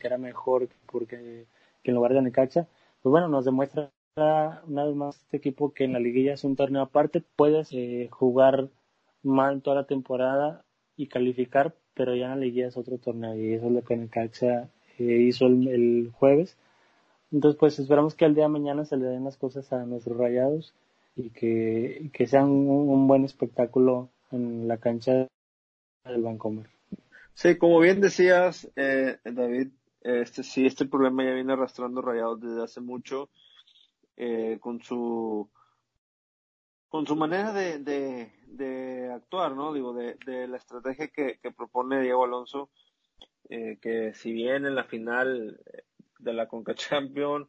era mejor porque que en lugar de Necaxa. Pues bueno, nos demuestra una vez más este equipo que en la liguilla es un torneo aparte, puedes eh, jugar mal toda la temporada y calificar, pero ya en la liguilla es otro torneo y eso es lo que Necaxa eh, hizo el, el, jueves. Entonces pues esperamos que el día de mañana se le den las cosas a nuestros rayados y que, que sea un, un, buen espectáculo en la cancha del Vancomer. Sí, como bien decías, eh, David, este sí, este problema ya viene arrastrando Rayados desde hace mucho eh, con su con su manera de, de, de actuar, ¿no? Digo, de, de la estrategia que, que propone Diego Alonso, eh, que si bien en la final de la Conca Champions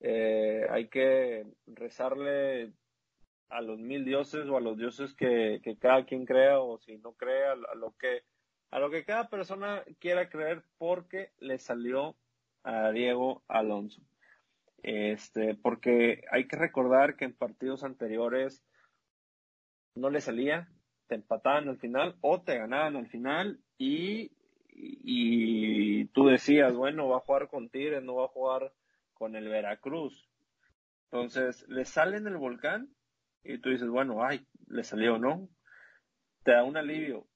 eh, hay que rezarle a los mil dioses o a los dioses que, cada quien crea o si no crea a lo que a lo que cada persona quiera creer porque le salió a Diego Alonso. Este, porque hay que recordar que en partidos anteriores no le salía, te empataban al final o te ganaban al final y, y, y tú decías, bueno, va a jugar con Tigres, no va a jugar con el Veracruz. Entonces, le sale en el volcán y tú dices, bueno, ay, le salió, ¿no? Te da un alivio,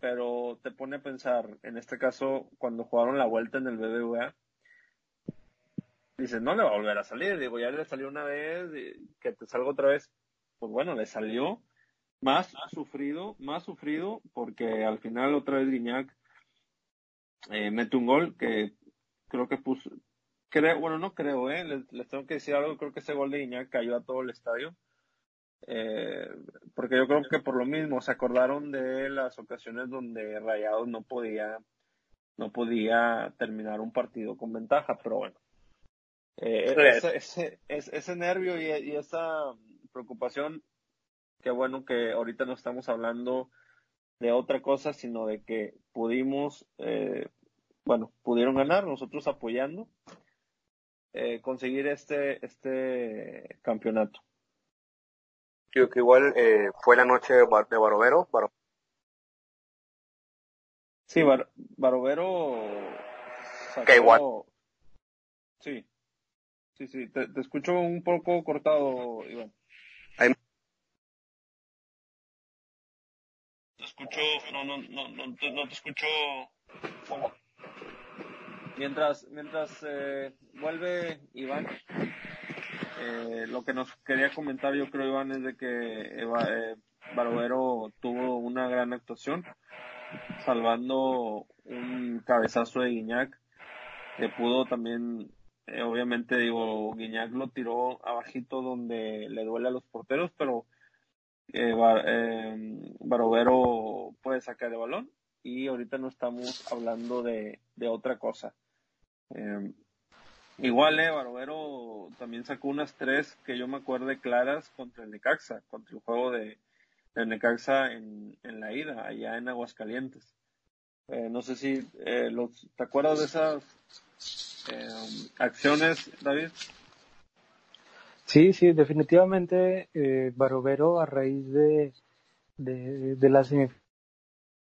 pero te pone a pensar, en este caso, cuando jugaron la vuelta en el BBVA, dices, no le va a volver a salir, digo, ya le salió una vez, que te salga otra vez, pues bueno, le salió, más sufrido, más sufrido, porque al final otra vez Guiñac eh, mete un gol que creo que puso, creo, bueno, no creo, eh, les, les, tengo que decir algo, creo que ese gol de Iñak cayó a todo el estadio. Eh, porque yo creo que por lo mismo se acordaron de las ocasiones donde Rayados no podía no podía terminar un partido con ventaja, pero bueno. Eh, ese, ese, ese, ese, nervio y, y, esa preocupación, qué bueno que ahorita no estamos hablando de otra cosa, sino de que pudimos, eh, bueno, pudieron ganar, nosotros apoyando, eh, conseguir este, este campeonato. partido que igual eh, fue la noche de, Barovero. Sí, Barovero que igual. Sí, sí, sí, te, escucho un poco cortado, Iván. Te escucho, no, no, no, no, te, no te escucho. Mientras, mientras eh, vuelve Iván, eh, lo que nos quería comentar yo creo Iván es de que eh, Barovero tuvo una gran actuación, salvando un cabezazo de Guiñac, que pudo también, eh, obviamente digo, Guiñac lo tiró abajito donde le duele a los porteros, pero eh, Barovero puede sacar el balón y ahorita no estamos hablando de otra cosa. Eh, igual, eh, Barovero también sacó unas tres que yo me acuerde claras contra el Necaxa, contra el juego de, de Necaxa en, en la ida, allá en Aguascalientes. Eh, no sé si eh, los, te acuerdas de esas eh, acciones, David. Sí, sí, definitivamente eh, Barovero a raíz de, de, de la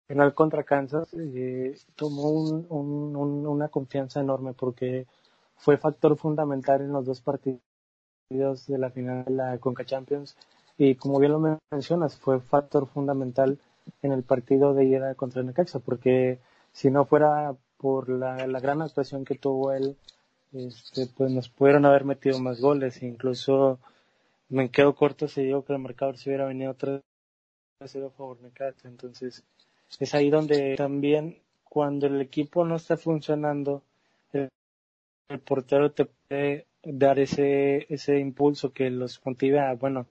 final contra Kansas eh, tomó un, un, una confianza enorme porque fue factor fundamental en los dos partidos de la final de la Conca Champions. Y como bien lo mencionas fue factor fundamental en el partido de ida contra Necaxa porque si no fuera por la, gran actuación que tuvo él este, pues nos pudieron haber metido más goles. Incluso me quedo corto si digo que el marcador se hubiera venido 3 0 a favor Necaxa. Entonces es ahí donde también cuando el equipo no está funcionando, el, portero te puede dar ese, ese impulso que los motiva, bueno,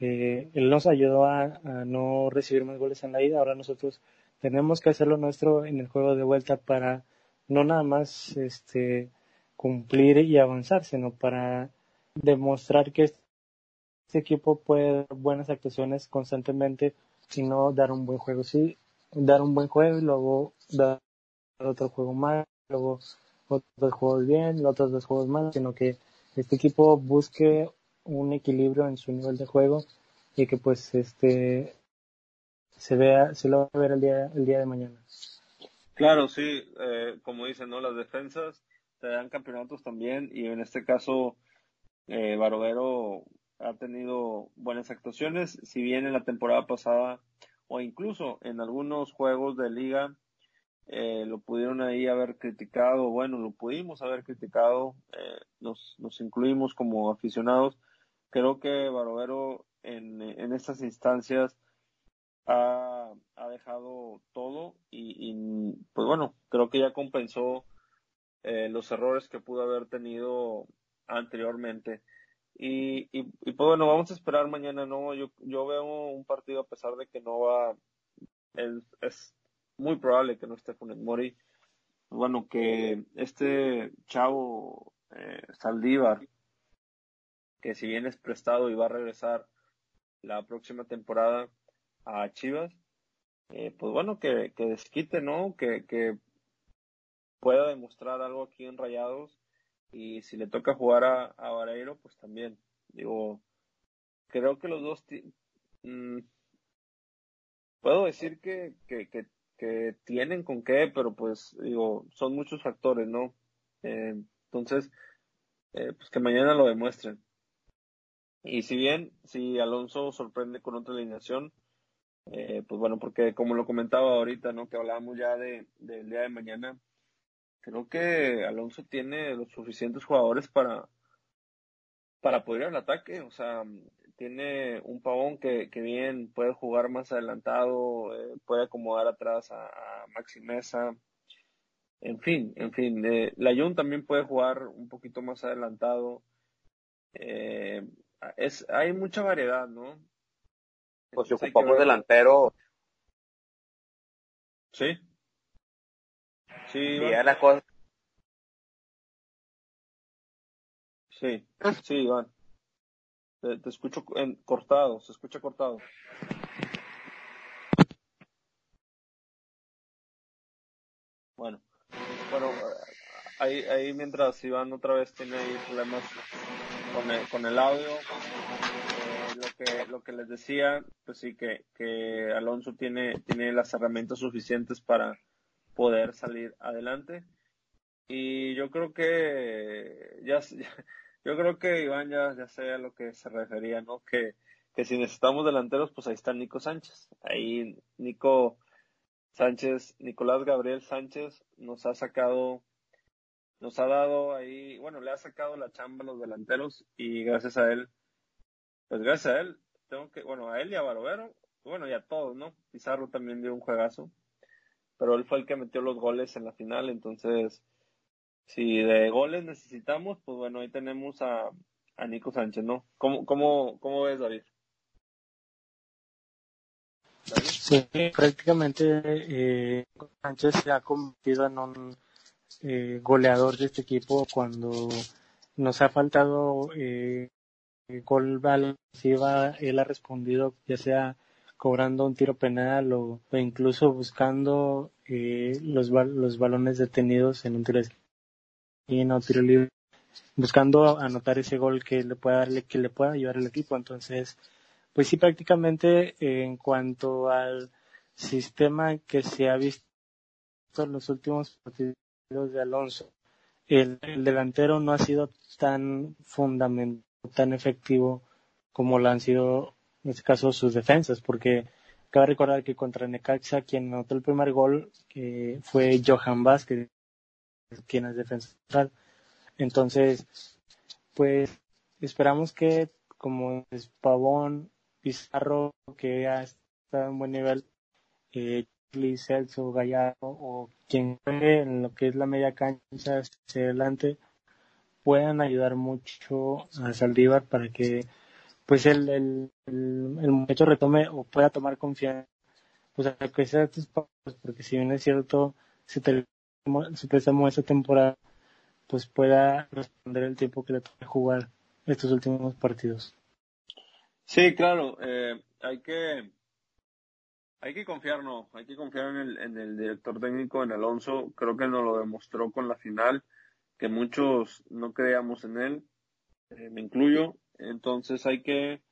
eh, él nos ayudó a, no recibir más goles en la ida, ahora nosotros tenemos que hacer lo nuestro en el juego de vuelta para no nada más este cumplir y avanzar, sino para demostrar que este equipo puede dar buenas actuaciones constantemente sino dar un buen juego. Sí, dar un buen juego y luego dar otro juego mal, luego otros juegos bien, los otros dos juegos mal, sino que este equipo busque un equilibrio en su nivel de juego y que pues este se vea, se lo va a ver el día, el día de mañana. Claro, sí, eh, como dicen, ¿no? Las defensas te dan campeonatos también y en este caso eh, Barovero ha tenido buenas actuaciones, si bien en la temporada pasada o incluso en algunos juegos de liga eh, lo pudieron ahí haber criticado, bueno, lo pudimos haber criticado, eh, nos, incluimos como aficionados. Creo que Barovero en, estas instancias ha, ha dejado todo y, y, pues bueno, creo que ya compensó eh, los errores que pudo haber tenido anteriormente. Y, y, pues bueno, vamos a esperar mañana, ¿no? Yo, yo veo un partido a pesar de que no va, es, es muy probable que no esté Funes Mori. Bueno, que este chavo eh, Saldívar, que si bien es prestado y va a regresar la próxima temporada a Chivas, eh, pues bueno, que, que desquite, ¿no? Que, que pueda demostrar algo aquí en Rayados y si le toca jugar a, a Vareiro, pues también. Digo, creo que los dos mm, puedo decir que, que, que, tienen con qué, pero pues digo, son muchos factores, ¿no? Eh, entonces, eh, pues que mañana lo demuestren. Y si bien, si Alonso sorprende con otra alineación, eh, pues bueno, porque como lo comentaba ahorita, ¿no? Que hablábamos ya de, del día de mañana, creo que Alonso tiene los suficientes jugadores para, para poder ir al ataque. O sea, tiene un pavón que, que bien puede jugar más adelantado, eh, puede acomodar atrás a, a, Maxi Mesa. En fin, en fin, eh, Layun también puede jugar un poquito más adelantado. Eh, es, hay mucha variedad, ¿no? Pues si ocupamos delantero. Sí, Sí, la cosa. Sí, sí, Iván. Te, te escucho en, cortado, se escucha cortado. Bueno, bueno, ahí, ahí mientras Iván otra vez tiene ahí problemas con el, con el audio, eh, lo que, lo que les decía, pues sí, que, que Alonso tiene, tiene las herramientas suficientes para poder salir adelante. Y yo creo que, ya, yo creo que Iván ya, ya sé a lo que se refería, ¿no? Que, que si necesitamos delanteros, pues ahí está Nico Sánchez. Ahí Nico Sánchez, Nicolás Gabriel Sánchez nos ha sacado, nos ha dado ahí, bueno, le ha sacado la chamba a los delanteros y gracias a él, pues gracias a él, tengo que, bueno, a él y a Barovero, bueno, y a todos, ¿no? Pizarro también dio un juegazo, pero él fue el que metió los goles en la final, entonces, si de goles necesitamos, pues bueno, ahí tenemos a, a Nico Sánchez, ¿no? ¿Cómo, cómo, cómo ves, David? Sí, prácticamente eh, Sánchez se ha convertido en un eh, goleador de este equipo cuando nos ha faltado eh, gol va él ha respondido ya sea cobrando un tiro penal o, incluso buscando eh, los, los balones detenidos en un tiro en tiro libre buscando anotar ese gol que le pueda darle que le pueda ayudar al equipo. Entonces pues sí, prácticamente en cuanto al sistema que se ha visto en los últimos partidos de Alonso, el, delantero no ha sido tan fundamental, tan efectivo como lo han sido en este caso sus defensas, porque cabe recordar que contra Necaxa quien anotó el primer gol que fue Johan Vázquez, quien es defensa central. Entonces, pues esperamos que como es Pavón Pizarro, que ha estado en buen nivel, eh, Celso, Gallardo o quien juegue en lo que es la media cancha hacia adelante puedan ayudar mucho a Saldívar para que pues el, el, el, muchacho retome o pueda tomar confianza pues a que sea estos pasos porque si bien es cierto se, te, se prestamos esta temporada pues pueda responder el tiempo que le toque jugar estos últimos partidos. Sí, claro, eh, hay que hay que confiar, no, hay que confiar en el, en el director técnico, en Alonso. Creo que nos lo demostró con la final, que muchos no creíamos en él, eh, me incluyo. Entonces hay que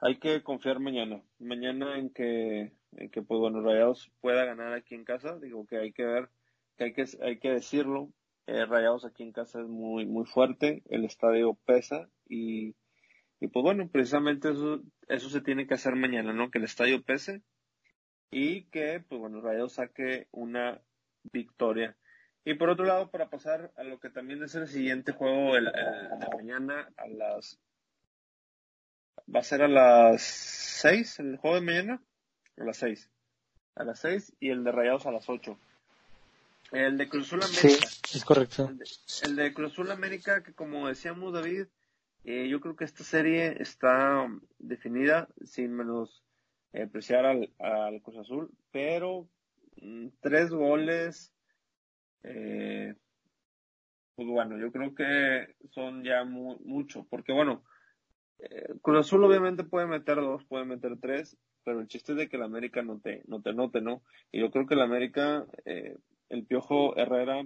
hay que confiar mañana, mañana en que en que pues bueno Rayados pueda ganar aquí en casa. Digo que hay que ver, que hay que hay que decirlo. Eh, Rayados aquí en casa es muy muy fuerte, el estadio pesa y y pues bueno, precisamente eso, eso se tiene que hacer mañana, ¿no? Que el estadio pese y que, pues bueno, Rayo saque una victoria. Y por otro lado, para pasar a lo que también es el siguiente juego el, de mañana, a las. Va a ser a las 6 el juego de mañana. A las 6. A las 6 y el de Rayados a las 8. El de Cruz América. Sí, es correcto. El de, el de América, que como decíamos, David, eh, yo creo que esta serie está definida sin menos eh, al, al Cruz Azul, pero mm, tres goles, eh, pues bueno, yo creo que son ya mucho, porque bueno, Cruz Azul obviamente puede meter dos, puede meter tres, pero el chiste es de que el América no te, no te note, ¿no? Y yo creo que el América, el Piojo Herrera,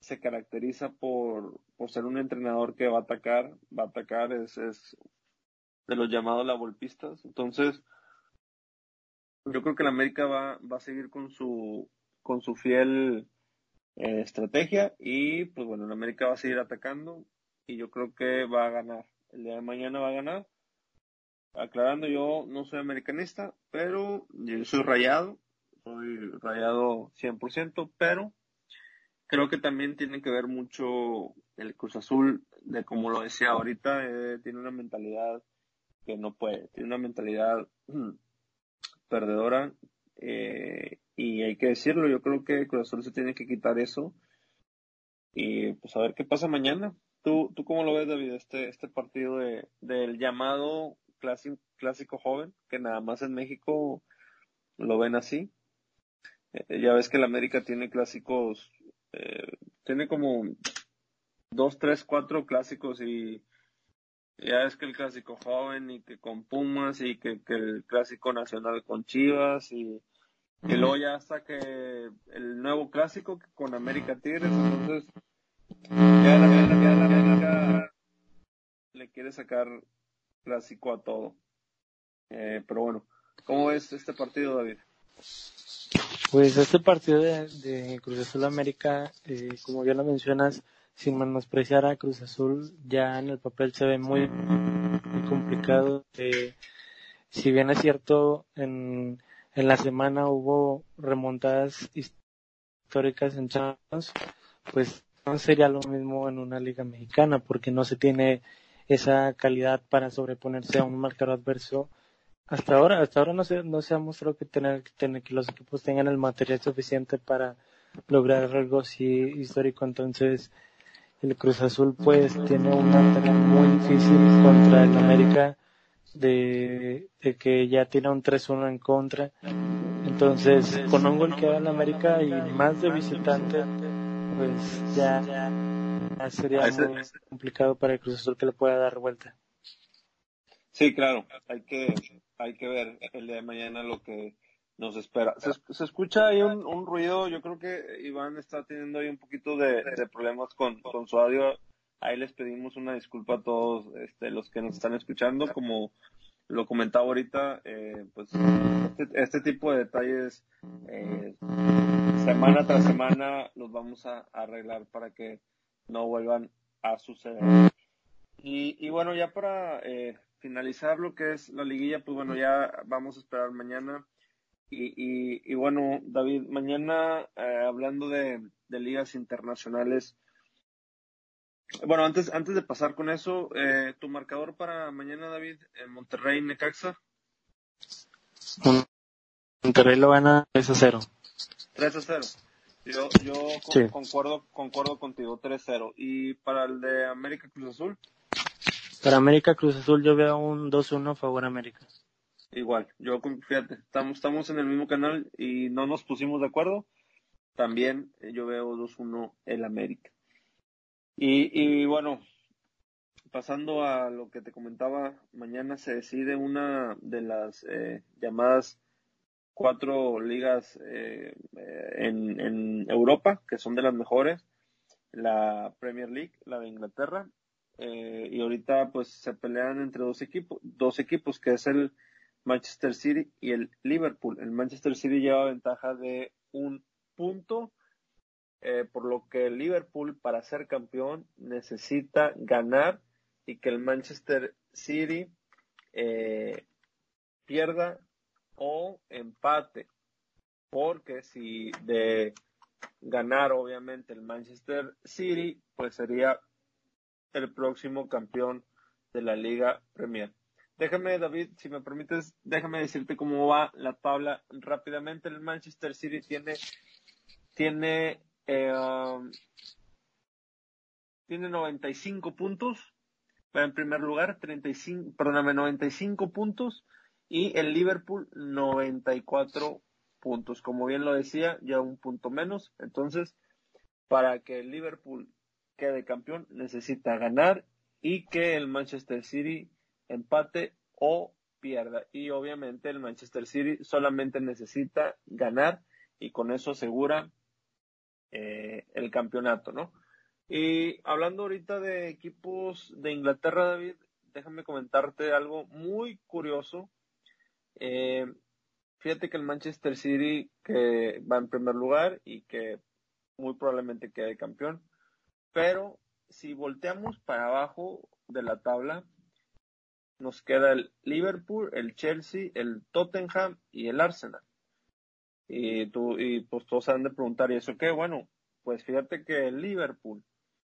se caracteriza por, por ser un entrenador que va a atacar, va a atacar, es, es de los llamados la golpistas. Entonces, yo creo que la América va, va a seguir con su, con su fiel eh, estrategia y pues bueno, la América va a seguir atacando y yo creo que va a ganar. El día de mañana va a ganar. Aclarando, yo no soy americanista, pero yo soy rayado, soy rayado 100%, pero creo que también tiene que ver mucho el Cruz Azul, de como lo decía ahorita, eh, tiene una mentalidad que no puede, tiene una mentalidad perdedora eh, y hay que decirlo, yo creo que Cruz se tiene que quitar eso y pues a ver qué pasa mañana. ¿Tú, tú cómo lo ves, David, este, este partido de, del llamado clásico, clásico joven, que nada más en México lo ven así? Eh, ya ves que el América tiene clásicos eh, tiene como dos, tres, cuatro clásicos y ya es que el clásico joven y que con Pumas y que, el clásico nacional con Chivas y, luego ya hasta que el nuevo clásico con América Tigres, entonces ya la, ya le quiere sacar clásico a todo. Eh, pero bueno, ¿cómo es este partido, David? Pues este partido de, Cruz Azul América, eh, como ya lo mencionas, sin menospreciar a Cruz Azul, ya en el papel se ve muy, muy complicado. Eh, si bien es cierto, en, en la semana hubo remontadas históricas en Champions, pues no sería lo mismo en una liga mexicana porque no se tiene esa calidad para sobreponerse a un marcador adverso hasta ahora, hasta ahora no se, no se ha mostrado que tener, tener, que los equipos tengan el material suficiente para lograr algo así histórico. Entonces, el Cruz Azul pues tiene una tarea muy difícil contra el América de, de que ya tiene un 3-1 en contra. Entonces, con un gol que da el América y más de visitante, pues ya, ya sería muy complicado para el Cruz Azul que le pueda dar vuelta. Sí, claro, hay que hay que ver el día de mañana lo que nos espera. Se, escucha ahí un, ruido, yo creo que Iván está teniendo ahí un poquito de, problemas con, con, su audio. Ahí les pedimos una disculpa a todos este, los que nos están escuchando. Como lo comentaba ahorita, eh, pues este, este, tipo de detalles eh, semana tras semana los vamos a, arreglar para que no vuelvan a suceder. Y, y bueno, ya para eh, finalizar lo que es la liguilla, pues bueno, ya vamos a esperar mañana. Y, y, bueno, David, mañana eh, hablando de, ligas internacionales, bueno, antes, antes de pasar con eso, eh, tu marcador para mañana, David, en Monterrey, Necaxa. Monterrey lo gana 3 a 0. 3 a 0. Yo, yo concuerdo, concuerdo contigo, 3-0. ¿Y para el de América Cruz Azul? Para América Cruz Azul yo veo un 2-1 a favor América. Igual, yo fíjate, estamos, estamos en el mismo canal y no nos pusimos de acuerdo. También eh, yo veo 2-1 el América. Y, y bueno, pasando a lo que te comentaba, mañana se decide una de las eh, llamadas cuatro ligas eh, en, en Europa, que son de las mejores, la Premier League, la de Inglaterra eh, y ahorita pues se pelean entre dos equipos, dos equipos que es el Manchester City y el Liverpool. El Manchester City lleva ventaja de un punto, eh, por lo que Liverpool para ser campeón necesita ganar y que el Manchester City eh, pierda o empate, porque si de ganar obviamente el Manchester City, pues sería el próximo campeón de la Liga Premier. Déjame, David, si me permites, déjame decirte cómo va la tabla rápidamente. El Manchester City tiene, tiene, eh, um, tiene 95 puntos. En primer lugar, 35, perdóname, 95 puntos. Y el Liverpool, 94 puntos. Como bien lo decía, ya un punto menos. Entonces, para que el Liverpool quede campeón necesita ganar y que el Manchester City empate o pierda. Y obviamente el Manchester City solamente necesita ganar y con eso asegura eh, el campeonato, ¿no? Y hablando ahorita de equipos de Inglaterra, David, déjame comentarte algo muy curioso. Eh, fíjate que el Manchester City que va en primer lugar y que muy probablemente quede campeón, pero si volteamos para abajo de la tabla, nos queda el Liverpool, el Chelsea, el Tottenham y el Arsenal. Y, tú, y pues todos han de preguntar, ¿y eso qué? Bueno, pues fíjate que el Liverpool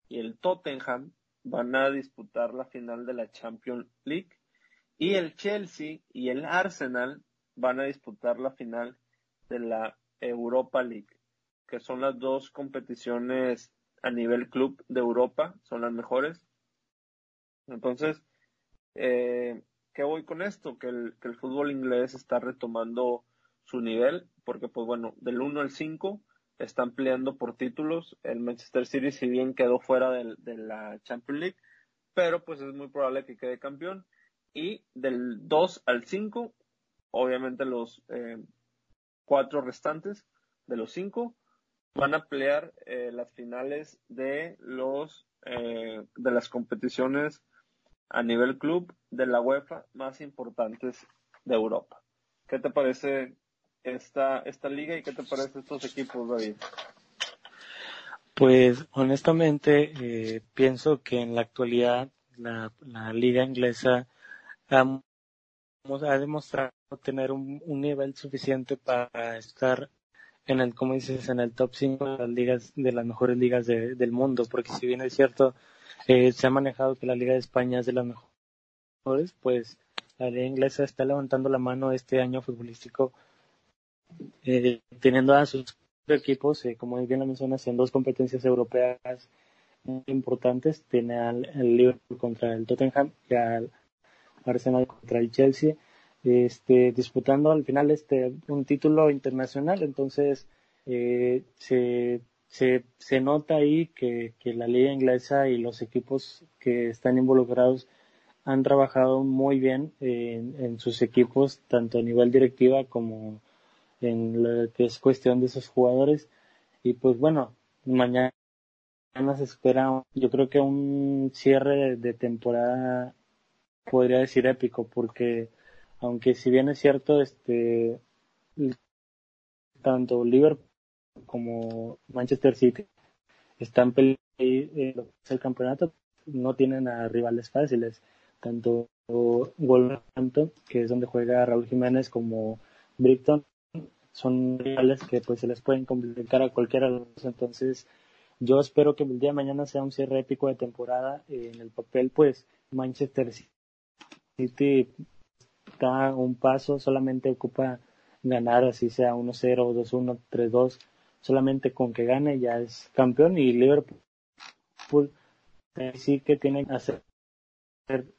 y el Tottenham van a disputar la final de la Champions League y el Chelsea y el Arsenal van a disputar la final de la Europa League, que son las dos competiciones a nivel club de Europa, son las mejores. Entonces, eh, ¿qué voy con esto? Que el, que el fútbol inglés está retomando su nivel, porque pues bueno, del 1 al 5 están peleando por títulos. El Manchester City, si bien quedó fuera de la Champions League, pero pues es muy probable que quede campeón. Y del 2 al 5, obviamente los eh, cuatro restantes de los cinco van a pelear eh, las finales de los eh, de las competiciones a nivel club de la UEFA más importantes de Europa. ¿Qué te parece esta, esta liga y qué te parece estos equipos, David? Pues honestamente eh, pienso que en la actualidad la, la liga inglesa ha, ha demostrado tener un, un, nivel suficiente para estar en el, como dices, en el top 5 de las ligas, de las mejores ligas de, del mundo, porque si bien es cierto, eh, se ha manejado que la Liga de España es de las mejores, pues la liga inglesa está levantando la mano este año futbolístico, eh, teniendo a sus equipos, eh, como bien lo mencionas, en dos competencias europeas muy importantes. Tiene al, Liverpool contra el Tottenham y al Arsenal contra el Chelsea, este, disputando al final este un título internacional. Entonces eh, se, se, nota ahí que, que la liga inglesa y los equipos que están involucrados han trabajado muy bien en, en sus equipos, tanto a nivel directiva como en lo que es cuestión de esos jugadores. Y pues bueno, mañana se espera, yo creo que un cierre de temporada podría decir épico, porque aunque si bien es cierto, este, tanto Liverpool como Manchester City están peleando el campeonato, no tienen a rivales fáciles, tanto Wolverhampton, que es donde juega Raúl Jiménez, como Brighton, son rivales que pues se les pueden complicar a cualquiera de los entonces yo espero que el día de mañana sea un cierre épico de temporada en el papel pues Manchester City está un paso solamente ocupa ganar así sea 1-0 2-1 3-2 solamente con que gane ya es campeón. Y Liverpool sí que tiene que hacer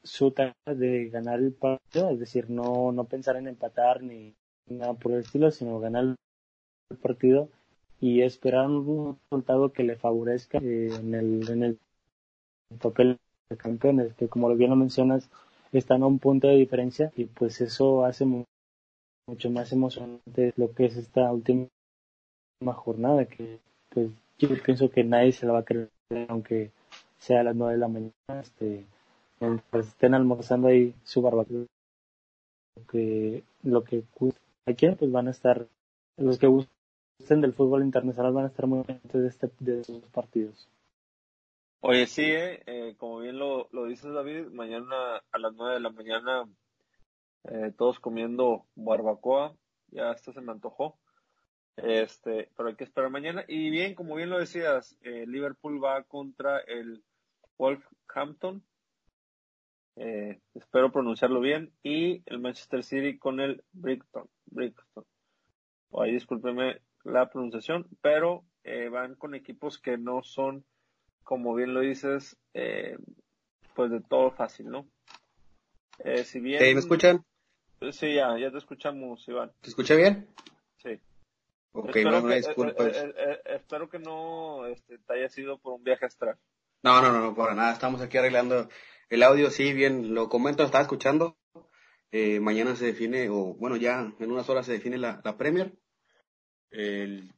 su tarea de ganar el partido es decir no no pensar en empatar ni nada por el estilo, sino ganar el partido y esperar un resultado que le favorezca eh, en, el, en el papel de campeones, que como bien lo mencionas, están a un punto de diferencia y pues eso hace mucho más emocionante lo que es esta última jornada, que pues yo pienso que nadie se la va a creer, aunque sea a las nueve de la mañana, este, estén almorzando ahí su barbacoa, que lo que aquí pues van a estar, los que gusten del fútbol internacional van a estar muy pendientes de, este, de estos partidos. Oye, sí, eh, eh, como bien lo, lo dices David, mañana a las nueve de la mañana eh, todos comiendo barbacoa, ya hasta se me antojó. Este, pero hay que esperar mañana. Y bien, como bien lo decías, eh, Liverpool va contra el Wolfhampton eh, espero pronunciarlo bien, y el Manchester City con el Brighton. Brighton. Ahí discúlpeme la pronunciación, pero eh, van con equipos que no son, como bien lo dices, eh, pues de todo fácil, ¿no? Eh, si bien... ¿Me escuchan? Sí, ya, ya te escuchamos, Iván. ¿Te escucha bien? Sí. Ok, espero no, que, disculpas. Eh, eh, espero que no este, te haya sido por un viaje astral. No, no, no, para nada. Estamos aquí arreglando el audio sí, bien, lo comento, estaba escuchando. Eh, mañana se define, o bueno, ya en unas horas se define la, la Premier. El,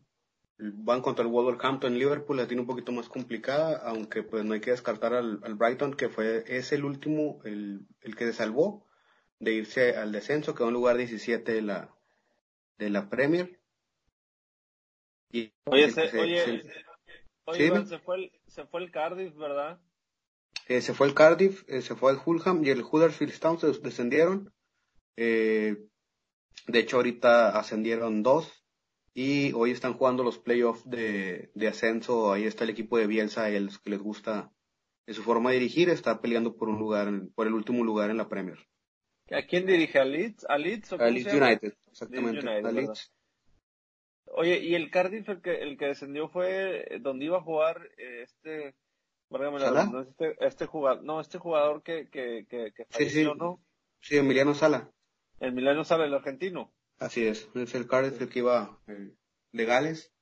van contra el Wolverhampton Liverpool, la tiene un poquito más complicada, aunque pues no hay que descartar al, al Brighton, que fue, es el último, el, el que se salvó de irse al descenso, quedó en lugar 17 de la, de la Premier. Y, oye, se, se, oye, se, oye Iván, se, fue el, se fue el Cardiff, ¿verdad? Eh, se fue el Cardiff, eh, se fue el Fulham y el Huddersfield Town se descendieron. Eh, de hecho, ahorita ascendieron dos y hoy están jugando los playoffs de, de ascenso. Ahí está el equipo de Bielsa, y los que les gusta de su forma de dirigir, está peleando por un lugar, por el último lugar en la Premier. ¿A quién dirige? ¿A Leeds? ¿A Leeds, o a Leeds United, exactamente. Leeds United, Leeds. Oye, ¿y el Cardiff el que, el que descendió fue donde iba a jugar este no, este, este, jugador, no, este jugador que, que, que, que falleció, sí, sí. ¿no? Sí, Emiliano Sala. Emiliano Sala, el argentino. Así es, es el Cardiff el que iba eh, legales,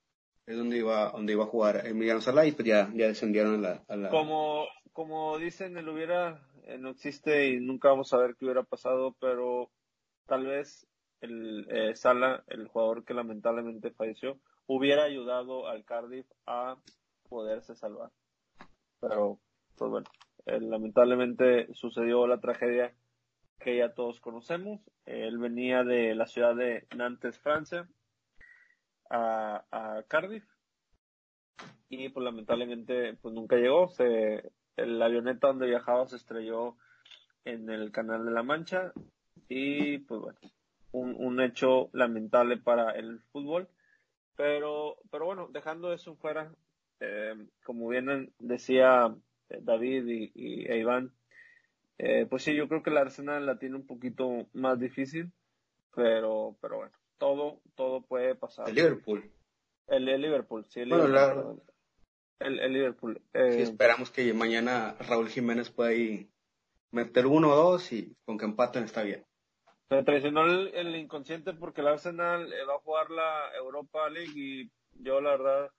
es donde iba, donde iba a jugar Emiliano Sala y pues ya, ya descendieron a la, a la... Como, como dicen, el hubiera, eh, no existe y nunca vamos a ver qué hubiera pasado, pero tal vez el eh, Sala, el jugador que lamentablemente falleció, hubiera ayudado al Cardiff a poderse salvar. Pero, pues bueno, eh, lamentablemente sucedió la tragedia que ya todos conocemos. Él venía de la ciudad de Nantes, Francia, a, a Cardiff y pues lamentablemente pues nunca llegó. Se, el avioneta donde viajaba se estrelló en el Canal de la Mancha y pues bueno, un, un hecho lamentable para el fútbol. Pero, pero bueno, dejando eso fuera, eh, como bien decía David y, y e Iván, eh, pues sí, yo creo que el Arsenal la tiene un poquito más difícil, pero, pero bueno, todo, todo puede pasar. El Liverpool. El, Liverpool, sí, el bueno, Liverpool. El, el, Liverpool. Eh, sí, esperamos que mañana Raúl Jiménez pueda ahí meter uno o dos y con que empaten está bien. Se traicionó el, el, inconsciente porque el Arsenal eh, va a jugar la Europa League y yo la verdad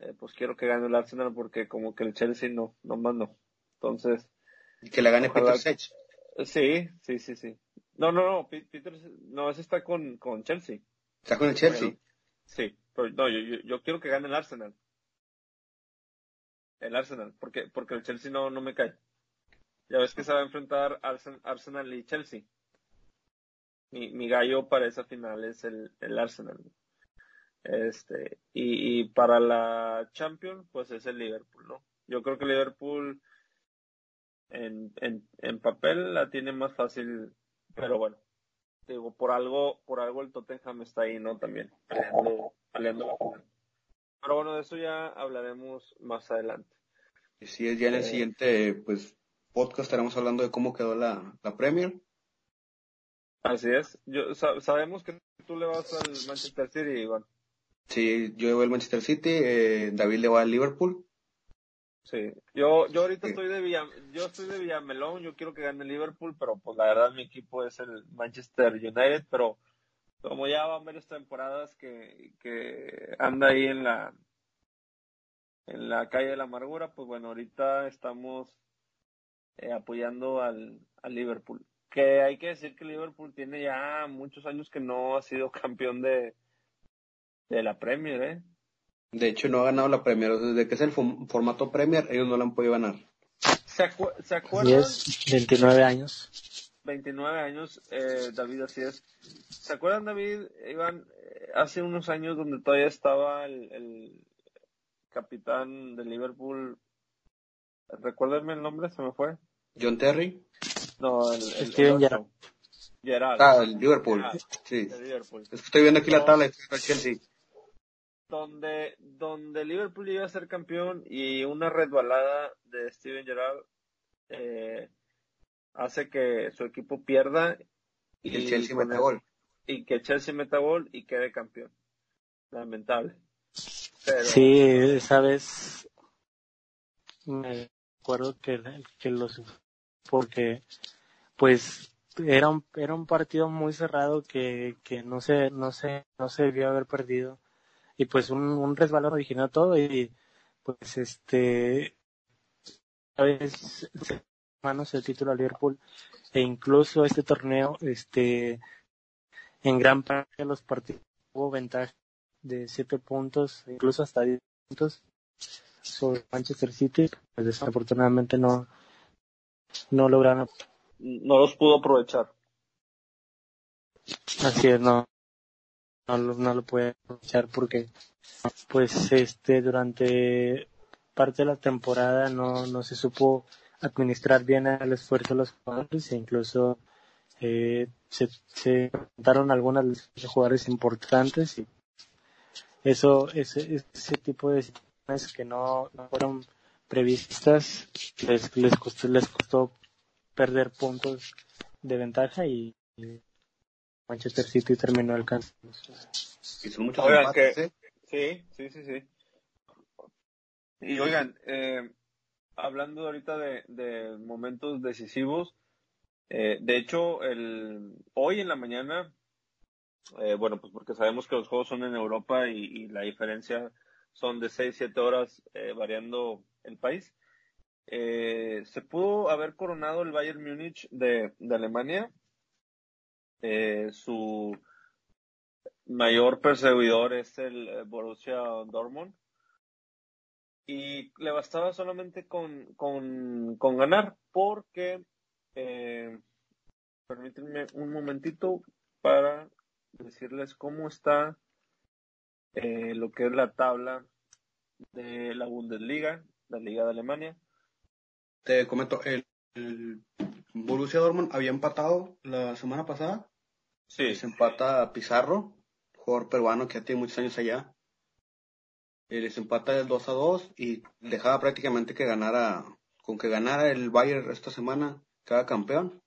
eh, pues quiero que gane el Arsenal porque como que el Chelsea no, no más no. Entonces. Que la gane Peter Sech. Sí, sí, sí, sí. No, no, no, Peter, no, ese está con, con Chelsea. ¿Está con el Chelsea? sí, pero no, yo, yo, yo, quiero que gane el Arsenal. El Arsenal, porque, porque el Chelsea no, no me cae. Ya ves que se va a enfrentar Arsenal y Chelsea. Mi, mi gallo para esa final es el, el Arsenal. Este, y, y para la Champions, pues es el Liverpool, ¿no? Yo creo que Liverpool en, en, en papel la tiene más fácil, pero bueno, digo, por algo, por algo el Tottenham está ahí, ¿no? También, peleando, peleando la final. Pero bueno, de eso ya hablaremos más adelante. Y si es ya en el eh, siguiente, pues, podcast estaremos hablando de cómo quedó la, la Premier. Así es. Yo, sabemos que tú le vas al Manchester City, Iván. Sí, yo voy al Manchester City, eh, David le va al Liverpool. Sí, yo, yo ahorita estoy de Villa, yo estoy de Villamelón, yo quiero que gane Liverpool, pero pues la verdad mi equipo es el Manchester United, pero como ya van varias temporadas que, que anda ahí en la en la calle de la amargura, pues bueno, ahorita estamos eh, apoyando al, al Liverpool. Que hay que decir que Liverpool tiene ya muchos años que no ha sido campeón de, de la Premier, ¿eh? De hecho, no ha ganado la Premier. Desde que es el formato Premier, ellos no la han podido ganar. ¿Se, acuerdan? 29 años. 29 años, eh, David, así es. ¿Se acuerdan, David, Iván, eh, hace unos años donde todavía estaba el, el capitán de Liverpool? Recuérdenme el nombre, se me fue. John Terry. No, el, Steven Gerrard. Gerrard. Ah, el Liverpool. sí. Estoy viendo aquí la tabla de Chelsea donde, donde Liverpool iba a ser campeón y una resbalada de Steven Gerrard eh, hace que su equipo pierda y, el Chelsea meta gol. Y que Chelsea meta gol y quede campeón. Lamentable. Sí, esa vez me acuerdo que, que los porque pues era un era un partido muy cerrado que, que no se no se no se debió haber perdido y pues un, un resbalón originó todo y pues este a veces manos el título a Liverpool e incluso este torneo este en gran parte de los partidos hubo ventaja de siete puntos incluso hasta 10 puntos sobre Manchester City pues desafortunadamente no no lograron. No los pudo aprovechar. Así es no no, no lo puede aprovechar porque pues este durante parte de la temporada no, no se supo administrar bien el esfuerzo de los jugadores e incluso eh, se, se presentaron algunas jugadores importantes y eso ese, ese tipo de situaciones que no, no fueron previstas les, les costó les costó perder puntos de ventaja y Manchester City terminó alcanzando. Y son muchos oigan, que, ¿eh? Sí, sí, sí, sí. Y oigan, eh, hablando ahorita de, de momentos decisivos, eh, de hecho, el, hoy en la mañana, eh, bueno, pues porque sabemos que los juegos son en Europa y, y la diferencia son de 6, 7 horas eh, variando el país. Eh, se pudo haber coronado el Bayern Múnich de, de Alemania eh, su mayor perseguidor es el eh, Borussia Dortmund. y le bastaba solamente con, con, ganar porque, eh, permítanme un momentito para decirles cómo está eh, lo que es la tabla de la Bundesliga, la Liga de Alemania. Te comento, el Borussia Dortmund había empatado la semana pasada. Sí. Se empata Pizarro, jugador peruano que ya tiene muchos años allá. Eh, les empata el 2 a 2 y dejaba prácticamente que ganara, con que ganara el Bayern esta semana, cada campeón.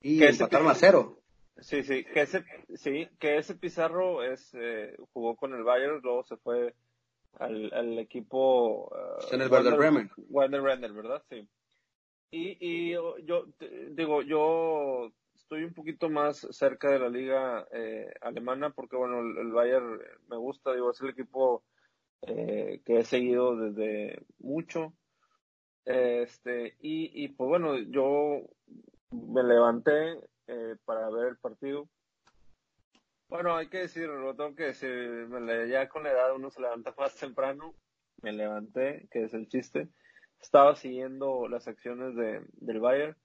Y empataron a cero. Sí, sí, que ese, sí, que ese Pizarro es, eh, jugó con el Bayern, luego se fue al, al equipo Está en el Werder Bremen. Werder Bremen, ¿verdad? Sí. Y, y yo, te- digo, yo estoy un poquito más cerca de la liga eh, alemana porque, bueno, el, el Bayern me gusta, digo, es el equipo eh, que he seguido desde mucho. Este, y, y pues bueno, yo me levanté eh, para ver el partido. Bueno, hay que decirlo, lo tengo que decir, me le- ya con la edad uno se levanta más temprano, me levanté, que es el chiste, estaba siguiendo las acciones de, del Bayern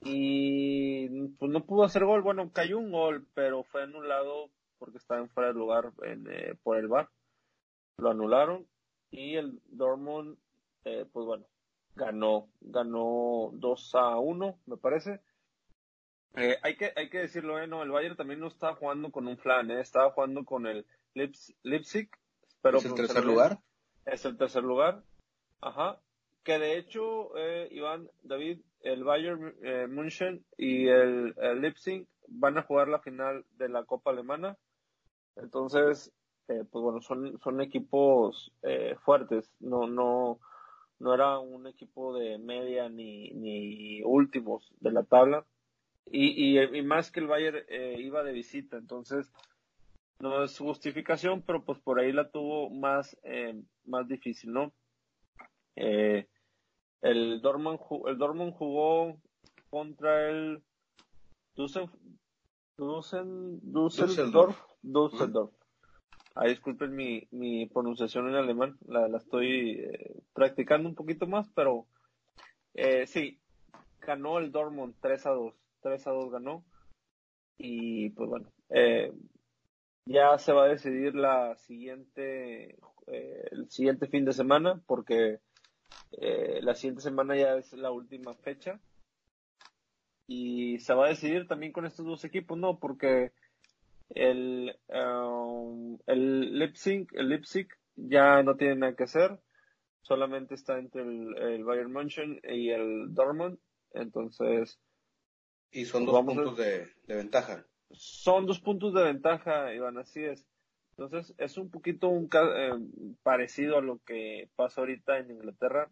y pues no pudo hacer gol, bueno, cayó un gol, pero fue anulado porque estaba en fuera de lugar en, eh, por el VAR, lo anularon y el Dortmund, eh, pues bueno, ganó, ganó 2 a 1, me parece. Eh, hay que hay que decirlo, eh, no, el Bayern también no estaba jugando con un flan, eh, estaba jugando con el Lips- Leipzig, pero es el tercer lugar. es el tercer lugar, ajá, que de hecho, eh, Iván, David, el Bayern eh, München y el, el Leipzig van a jugar la final de la Copa Alemana, entonces, eh, pues bueno, son, son equipos eh, fuertes, no, no, no era un equipo de media ni, ni últimos de la tabla. Y, y, más que el Bayern eh, iba de visita, entonces no es justificación, pero pues por ahí la tuvo más, eh, más difícil, ¿no? Eh, el Dortmund, el Dortmund jugó contra el Düssen, Düssen, Düsseldorf, Düsseldorf. Ahí disculpen mi, mi pronunciación en alemán, la, la estoy eh, practicando un poquito más, pero eh, sí, ganó el Dortmund 3 a 2, 3 a 2 ganó. Y pues bueno, eh, ya se va a decidir la siguiente, eh, el siguiente fin de semana, porque eh, la siguiente semana ya es la última fecha. Y se va a decidir también con estos dos equipos, ¿no? Porque el, um, el Leipzig, el Leipzig ya no tiene nada que hacer, solamente está entre el, el Bayern München y el Dortmund, entonces Y son dos puntos de, de ventaja. son dos puntos de ventaja, Iván, así es. Entonces es un poquito un eh, parecido a lo que pasa ahorita en Inglaterra.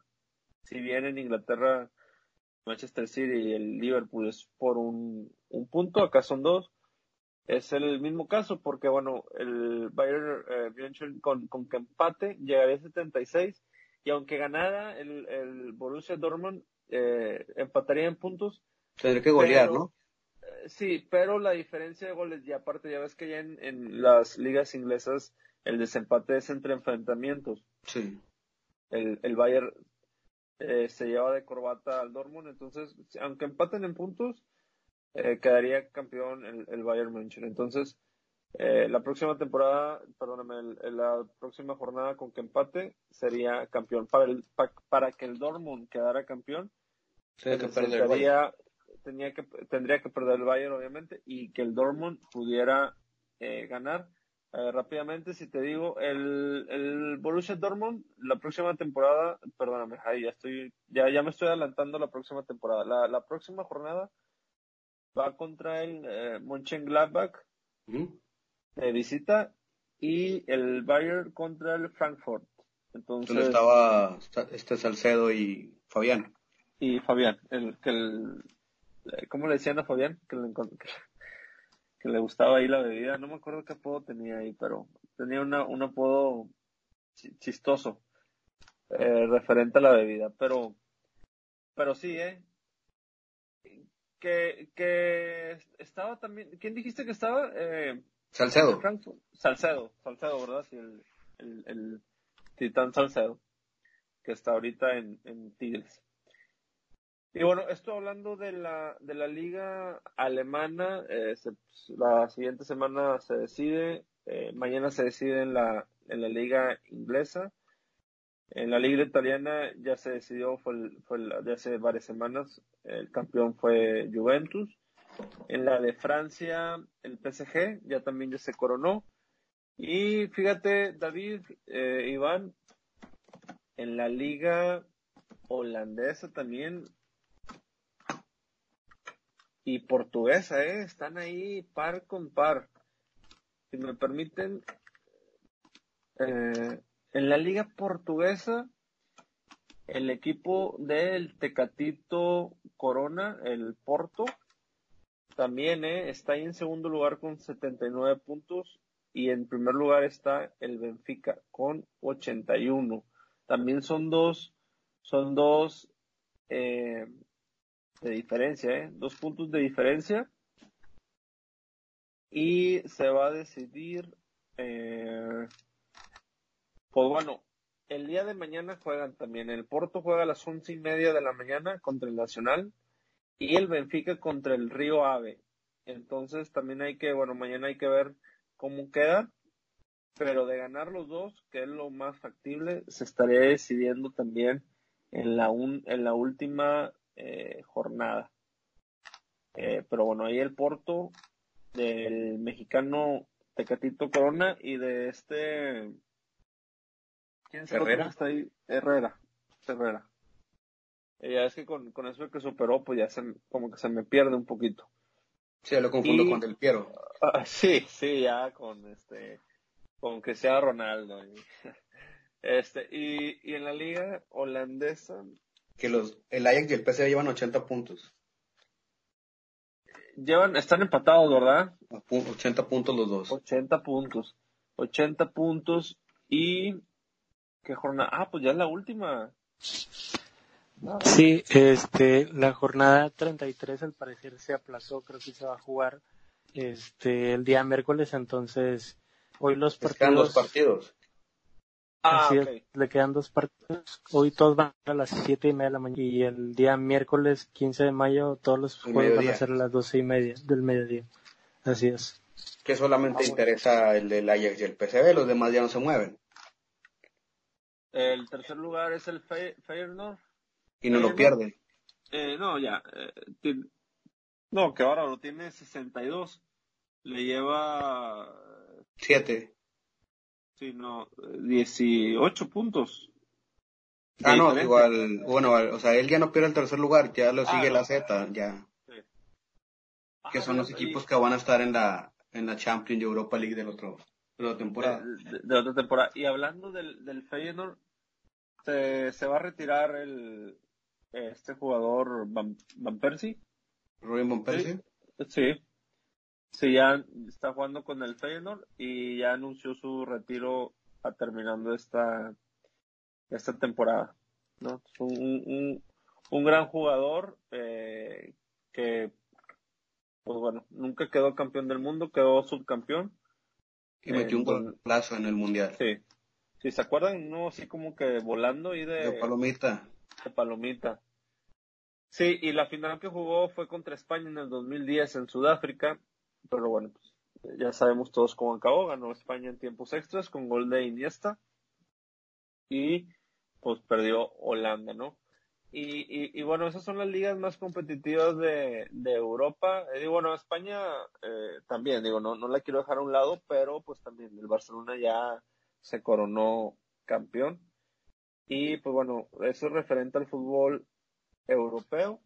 Si bien en Inglaterra Manchester City y el Liverpool es por un, un punto, acá son dos. Es el mismo caso porque, bueno, el Bayern eh, München con, con que empate llegaría a 76 y aunque ganara el, el Borussia Dortmund eh, empataría en puntos. Tendré que golear, Pero- ¿no? Sí, pero la diferencia de goles, y aparte ya ves que ya en, en las ligas inglesas el desempate es entre enfrentamientos. Sí. El, el Bayern eh, se lleva de corbata al Dortmund, entonces, aunque empaten en puntos, eh, quedaría campeón el, el Bayern München. Entonces, eh, la próxima temporada, perdóname, el- el- la próxima jornada con que empate sería campeón. Para, el, pa- para que el Dortmund quedara campeón, Bayern. necesitaría, tenía que, tendría que perder el Bayern, obviamente, y que el Dortmund pudiera eh, ganar. Eh, rápidamente, si te digo, el, el Borussia Dortmund, la próxima temporada, perdóname, ahí ya estoy, ya, ya me estoy adelantando la próxima temporada. La, la próxima jornada va contra el eh, Mönchengladbach Ujú. de visita y el Bayern contra el Frankfurt. Entonces, Donde estaba este Salcedo y Fabián. y Fabián, el que el, ¿cómo le decían a Fabián? Que le, que, le gustaba ahí la bebida, no me acuerdo qué apodo tenía ahí, pero tenía una, un apodo chi- chistoso eh, referente a la bebida, pero pero sí, eh que, que estaba también, ¿quién dijiste que estaba? Eh, Salcedo. Frankfurt. Salcedo, Salcedo, ¿verdad? Sí, el, el, el titán Salcedo. que está ahorita en, en Tigres. Y bueno, esto hablando de la, de la liga alemana, eh, la siguiente semana se decide, eh, mañana se decide en la, en la liga inglesa. En la liga italiana ya se decidió, fue, fue de hace varias semanas, el campeón fue Juventus. En la de Francia, el PSG ya también ya se coronó. Y fíjate, David, eh, Iván, en la liga holandesa también y portuguesa, ¿eh? Están ahí par con par. Si me permiten, eh, en la liga portuguesa, el equipo del Tecatito Corona, el Porto, también ¿eh? está ahí en segundo lugar con 79 puntos y en primer lugar está el Benfica con 81. También son dos, son dos eh, de diferencia, ¿eh? Dos puntos de diferencia. Y se va a decidir, eh, pues bueno, el día de mañana juegan también. El Porto juega a las once y media de la mañana contra el Nacional y el Benfica contra el Río Ave. Entonces también hay que, bueno, mañana hay que ver cómo queda. Pero de ganar los dos, que es lo más factible, se estaría decidiendo también en la, un, en la última eh, jornada. Eh, pero bueno, ahí el Porto del mexicano Tecatito Corona y de este. ¿Quién se Herrera? está ahí? Herrera. Herrera. Eh, ya es que con, con eso que superó, pues ya se, como que se me pierde un poquito. Sí, lo confundo con Del Piero. Ah, sí, sí, ya con este, con que sea Ronaldo. este, y, y en la liga holandesa, que los, el Ajax y el PSV llevan 80 puntos. Llevan, están empatados, ¿verdad? 80 puntos los dos. 80 puntos. 80 puntos y ¿qué jornada? Ah, pues ya es la última. Sí, este, la jornada 33 al parecer se aplazó, creo que se va a jugar este el día miércoles, entonces hoy los partidos. los partidos. Ah, le quedan dos partidos. Hoy todos van a las siete y media de la mañana y el día miércoles 15 de mayo todos los juegos van a ser a las doce y media del mediodía. Así es. Que solamente interesa el del Ajax y el PCB, los demás ya no se mueven. El tercer lugar es el Feyenoord. Y no lo pierde. Eh, no, ya. Eh, no, que ahora lo tiene 62. Le lleva... Siete sino 18 puntos. Ah, no, igual, bueno, o sea, él ya no pierde el tercer lugar, ya lo sigue ah, la Z, ya. Que son los equipos que van a estar en la, en la Champions Europa League del otro, de la temporada. De, otra temporada. Y hablando del, del Feyenoord, se, se va a retirar el, este jugador Van, Van Persie. Robin Van Persie. sí. Sí, ya está jugando con el Feyenoord y ya anunció su retiro a terminando esta, esta temporada. ¿no? Un, un, un gran jugador eh, que, pues bueno, nunca quedó campeón del mundo, quedó subcampeón. Y metió un plazo en el mundial. Sí. Si se acuerdan, no así como que volando y de. De palomita. De palomita. Sí, y la final que jugó fue contra España en el 2010 en Sudáfrica pero bueno, pues, ya sabemos todos cómo acabó. Ganó España en tiempos extras con gol de Iniesta. Y pues perdió Holanda, ¿no? Y, y, bueno, esas son las ligas más competitivas de, de Europa. y bueno, España eh, también, digo, no, no la quiero dejar a un lado, pero pues también el Barcelona ya se coronó campeón. Y pues bueno, eso es referente al fútbol europeo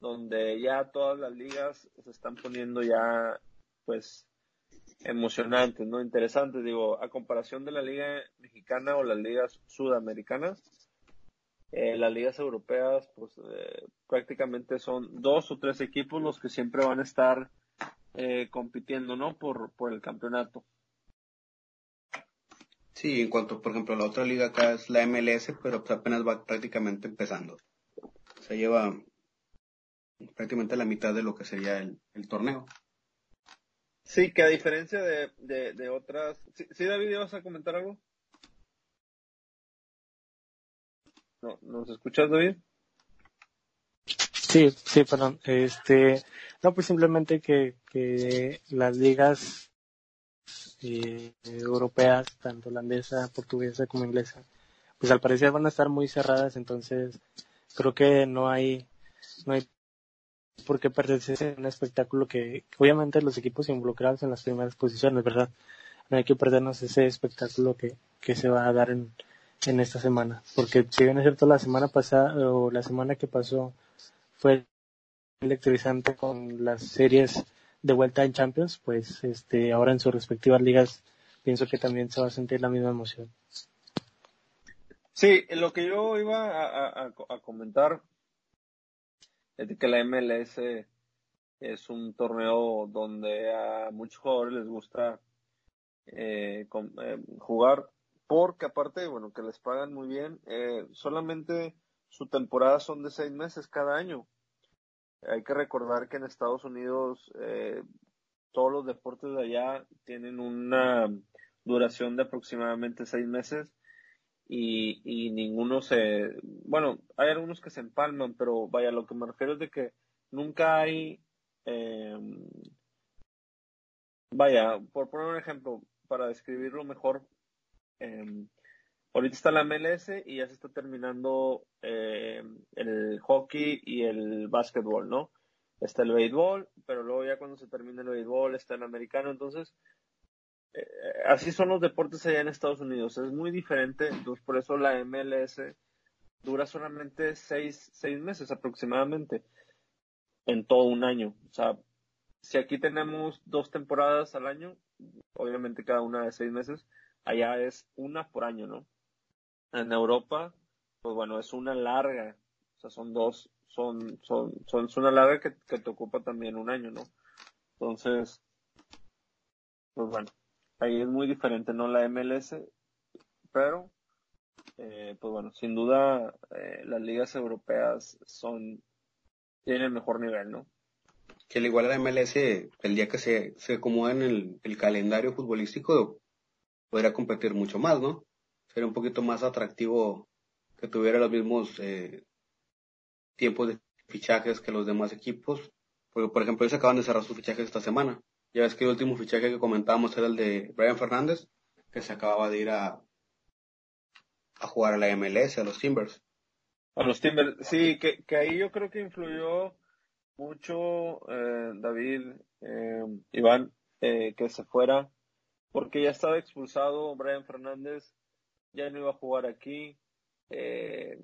donde ya todas las ligas se están poniendo ya, pues, emocionantes, ¿no? Interesantes, digo, a comparación de la liga mexicana o las ligas sudamericanas, eh, las ligas europeas, pues, eh, prácticamente son dos o tres equipos los que siempre van a estar eh, compitiendo, ¿no? Por, por el campeonato. Sí, en cuanto, por ejemplo, la otra liga acá es la MLS, pero pues apenas va prácticamente empezando. Se lleva prácticamente la mitad de lo que sería el, torneo. Sí, que a diferencia de, de, otras... ¿Sí, David, vas a comentar algo? No, ¿Nos escuchas, David? Sí, sí, perdón. Este, no, pues simplemente que, que las ligas eh, europeas, tanto holandesa, portuguesa como inglesa, pues al parecer van a estar muy cerradas, entonces creo que no hay, no hay por qué perderse un espectáculo que, obviamente los equipos involucrados en las primeras posiciones, ¿verdad? No hay que perdernos ese espectáculo que, que se va a dar en, en esta semana, porque si bien es cierto la semana pasada o la semana que pasó fue electrizante con las series de vuelta en Champions, pues este ahora en sus respectivas ligas pienso que también se va a sentir la misma emoción. Sí, lo que yo iba a, comentar es que la MLS es un torneo donde a muchos jugadores les gusta eh, eh, jugar porque aparte, bueno, que les pagan muy bien, eh, solamente su temporada son de seis meses cada año. Hay que recordar que en Estados Unidos todos los deportes de allá tienen una duración de aproximadamente seis meses y, y ninguno se, bueno, hay algunos que se empalman, pero vaya, lo que me refiero es de que nunca hay, eh, vaya, por poner un ejemplo, para describirlo mejor, eh, ahorita está la MLS y ya se está terminando eh, el hockey y el básquetbol, ¿no? Está el béisbol, pero luego ya cuando se termina el béisbol está el americano, entonces eh, así son los deportes allá en Estados Unidos, es muy diferente, entonces por eso la MLS dura solamente seis, seis meses aproximadamente en todo un año, o sea, si aquí tenemos dos temporadas al año, obviamente cada una de seis meses, allá es una por año, ¿no? En Europa, pues bueno, es una larga, o sea, son dos, son, son, son, es una larga que, que te ocupa también un año, ¿no? Entonces, pues bueno, ahí es muy diferente, ¿no? La MLS, pero, eh, pues bueno, sin duda, eh, las ligas europeas son, tienen el mejor nivel, ¿no? Que al igual a la MLS, el día que se, se acomoda en el, calendario futbolístico, podría competir mucho más, ¿no? Sería un poquito más atractivo que tuviera los mismos eh, tiempos de fichajes que los demás equipos. Porque, por ejemplo, ellos acaban de cerrar sus fichajes esta semana. Ya ves que el último fichaje que comentábamos era el de Brian Fernández, que se acababa de ir a, a jugar a la MLS, a los Timbers. A los Timbers, sí, que, que ahí yo creo que influyó mucho eh, David, eh, Iván, eh, que se fuera porque ya estaba expulsado Brian Fernández, ya no iba a jugar aquí. Pues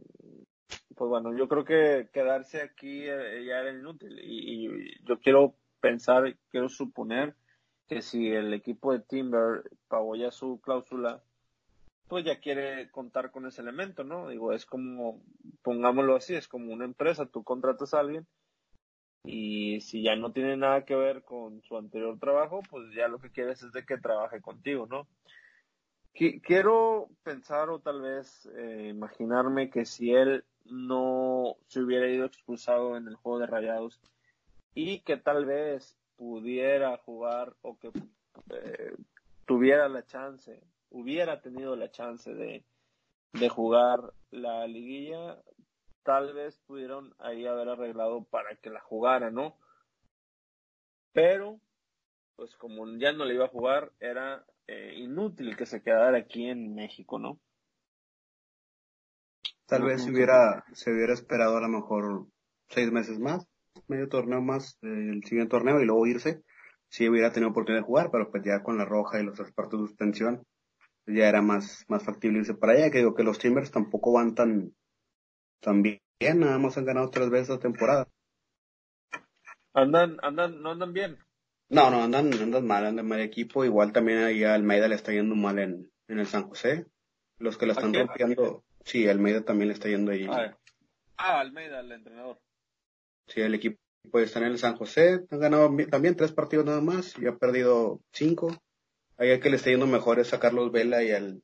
bueno, yo creo que quedarse aquí ya era inútil y, yo quiero pensar, quiero suponer que si el equipo de Timber pagó ya su cláusula, pues ya quiere contar con ese elemento, ¿no? Digo, es como, pongámoslo así, es como una empresa, tú contratas a alguien y si ya no tiene nada que ver con su anterior trabajo, pues ya lo que quieres es de que trabaje contigo, ¿no? Quiero pensar o tal vez eh, imaginarme que si él no se hubiera ido expulsado en el juego de rayados y que tal vez pudiera jugar o que eh, tuviera la chance, hubiera tenido la chance de, de jugar la liguilla, tal vez pudieron ahí haber arreglado para que la jugara, ¿no? Pero, pues como ya no le iba a jugar, era eh, inútil que se quedara aquí en México, ¿no? Tal vez hubiera, se hubiera esperado a lo mejor seis meses más, medio torneo más, eh, el siguiente torneo y luego irse. Sí hubiera tenido oportunidad de jugar, pero pues ya con la roja y los tres partidos de suspensión, ya era más, más factible irse para allá, que digo que los Timbers tampoco van tan, también, nada más han ganado tres veces la temporada. Andan, andan, no andan bien. No, no, andan, andan mal, andan mal equipo. Igual también ahí a Almeida le está yendo mal en, en el San José. Los que la están rompiendo, sí, Almeida también le está yendo ahí. Ah, ah, Almeida, el entrenador. Sí, el equipo está en el San José, han ganado también tres partidos nada más y ha perdido cinco. Ahí el que le está yendo mejor es a Carlos Vela y al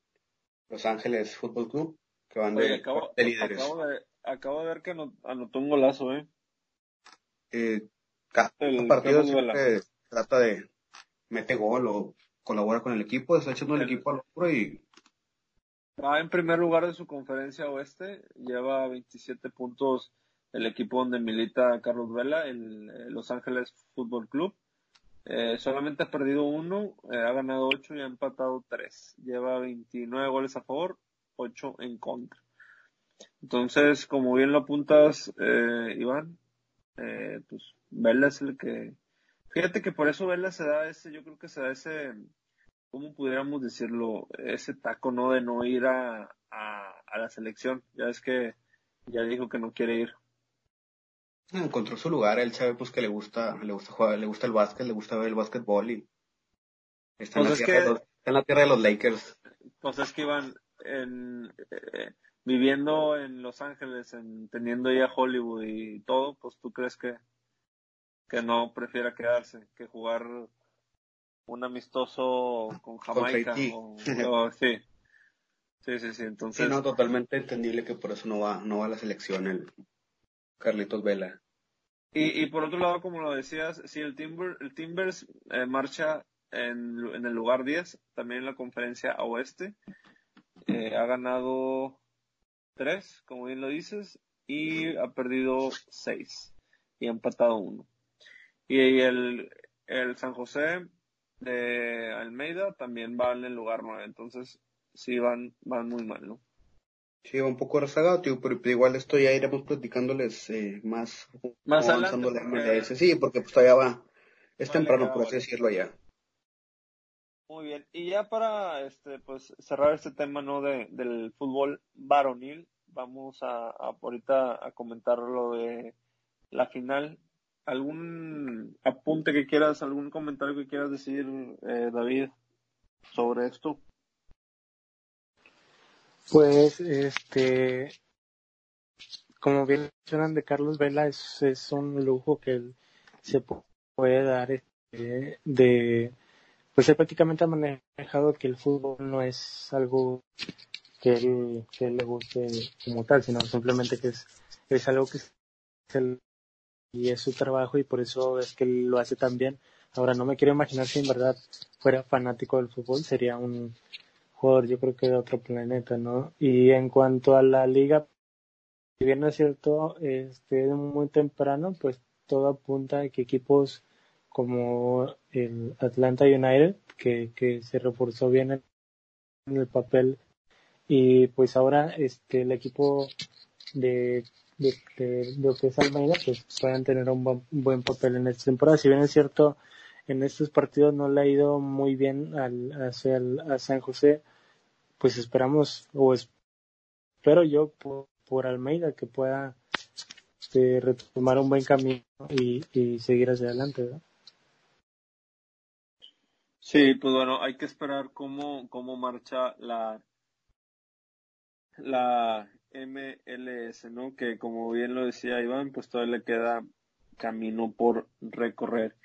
Los Ángeles Fútbol Club que van de, acabo, líderes. Acabo de, ver que anotó un golazo, ¿eh? eh cada partido siempre trata de mete gol o colabora con el equipo, está echando el, equipo al hombro y Va en primer lugar de su conferencia oeste, lleva 27 puntos el equipo donde milita Carlos Vela, el, Los Ángeles Fútbol Club. Eh, solamente ha perdido uno, eh, ha ganado ocho y ha empatado tres. Lleva 29 goles a favor, 8 en contra. Entonces, como bien lo apuntas, eh, Iván, eh, pues Vela es el que... Fíjate que por eso Vela se da ese, yo creo que se da ese, ¿cómo pudiéramos decirlo? Ese taco, ¿no? De no ir a, a, la selección. Ya es que ya dijo que no quiere ir. Encontró su lugar, él sabe pues que le gusta, le gusta jugar, le gusta el básquet, le gusta ver el básquetbol y está, en, la pues tierra los, en la tierra de los Lakers. Pues es que iban en, eh, viviendo en Los Ángeles, en, teniendo ya Hollywood y todo, pues tú crees que, que no prefiera quedarse que jugar un amistoso con Jamaica. o, sí. Sí, sí, sí, entonces. Sí, no, totalmente entendible que por eso no va, no va a la selección el Carlitos Vela. Y, por otro lado, como lo decías, si el, Timber, el Timbers eh, marcha en, el lugar 10, también en la conferencia oeste, eh, ha ganado 3, como bien lo dices, y ha perdido 6 y ha empatado 1. Y el, el San José de Almeida también va en el lugar 9. Entonces, sí van, van muy mal, ¿no? Sí, va un poco rezagado, tío, pero, igual esto ya iremos platicándoles eh, más. Más adelante. Porque... Sí, porque pues todavía va. Es temprano, por así decirlo ya. Muy bien. Y ya para este pues cerrar este tema no de, del fútbol varonil, vamos a, a ahorita a comentar lo de la final ¿Algún apunte que quieras, algún comentario que quieras decir, eh, David, sobre esto? Pues, este, como bien mencionan de Carlos Vela, es, es un lujo que él se puede dar este, de, pues él prácticamente ha manejado que el fútbol no es algo que él, que él le guste como tal, sino simplemente que es, es algo que es el y es su trabajo y por eso es que lo hace tan bien. Ahora no me quiero imaginar si en verdad fuera fanático del fútbol, sería un jugador yo creo que de otro planeta, ¿no? Y en cuanto a la liga, si bien es cierto, este, muy temprano, pues todo apunta a que equipos como el Atlanta United, que, que se reforzó bien en, el papel, y pues ahora este el equipo de de, de, es Almeida, pues puedan tener un buen, papel en esta temporada. Si bien es cierto, en estos partidos no le ha ido muy bien al, hacia el, a San José, pues esperamos, o espero yo por, por Almeida que pueda este, retomar un buen camino y, y seguir hacia adelante. ¿verdad? Sí, pues bueno, hay que esperar cómo, cómo marcha la, la MLS, ¿no? Que como bien lo decía Iván, pues todavía le queda camino por recorrer.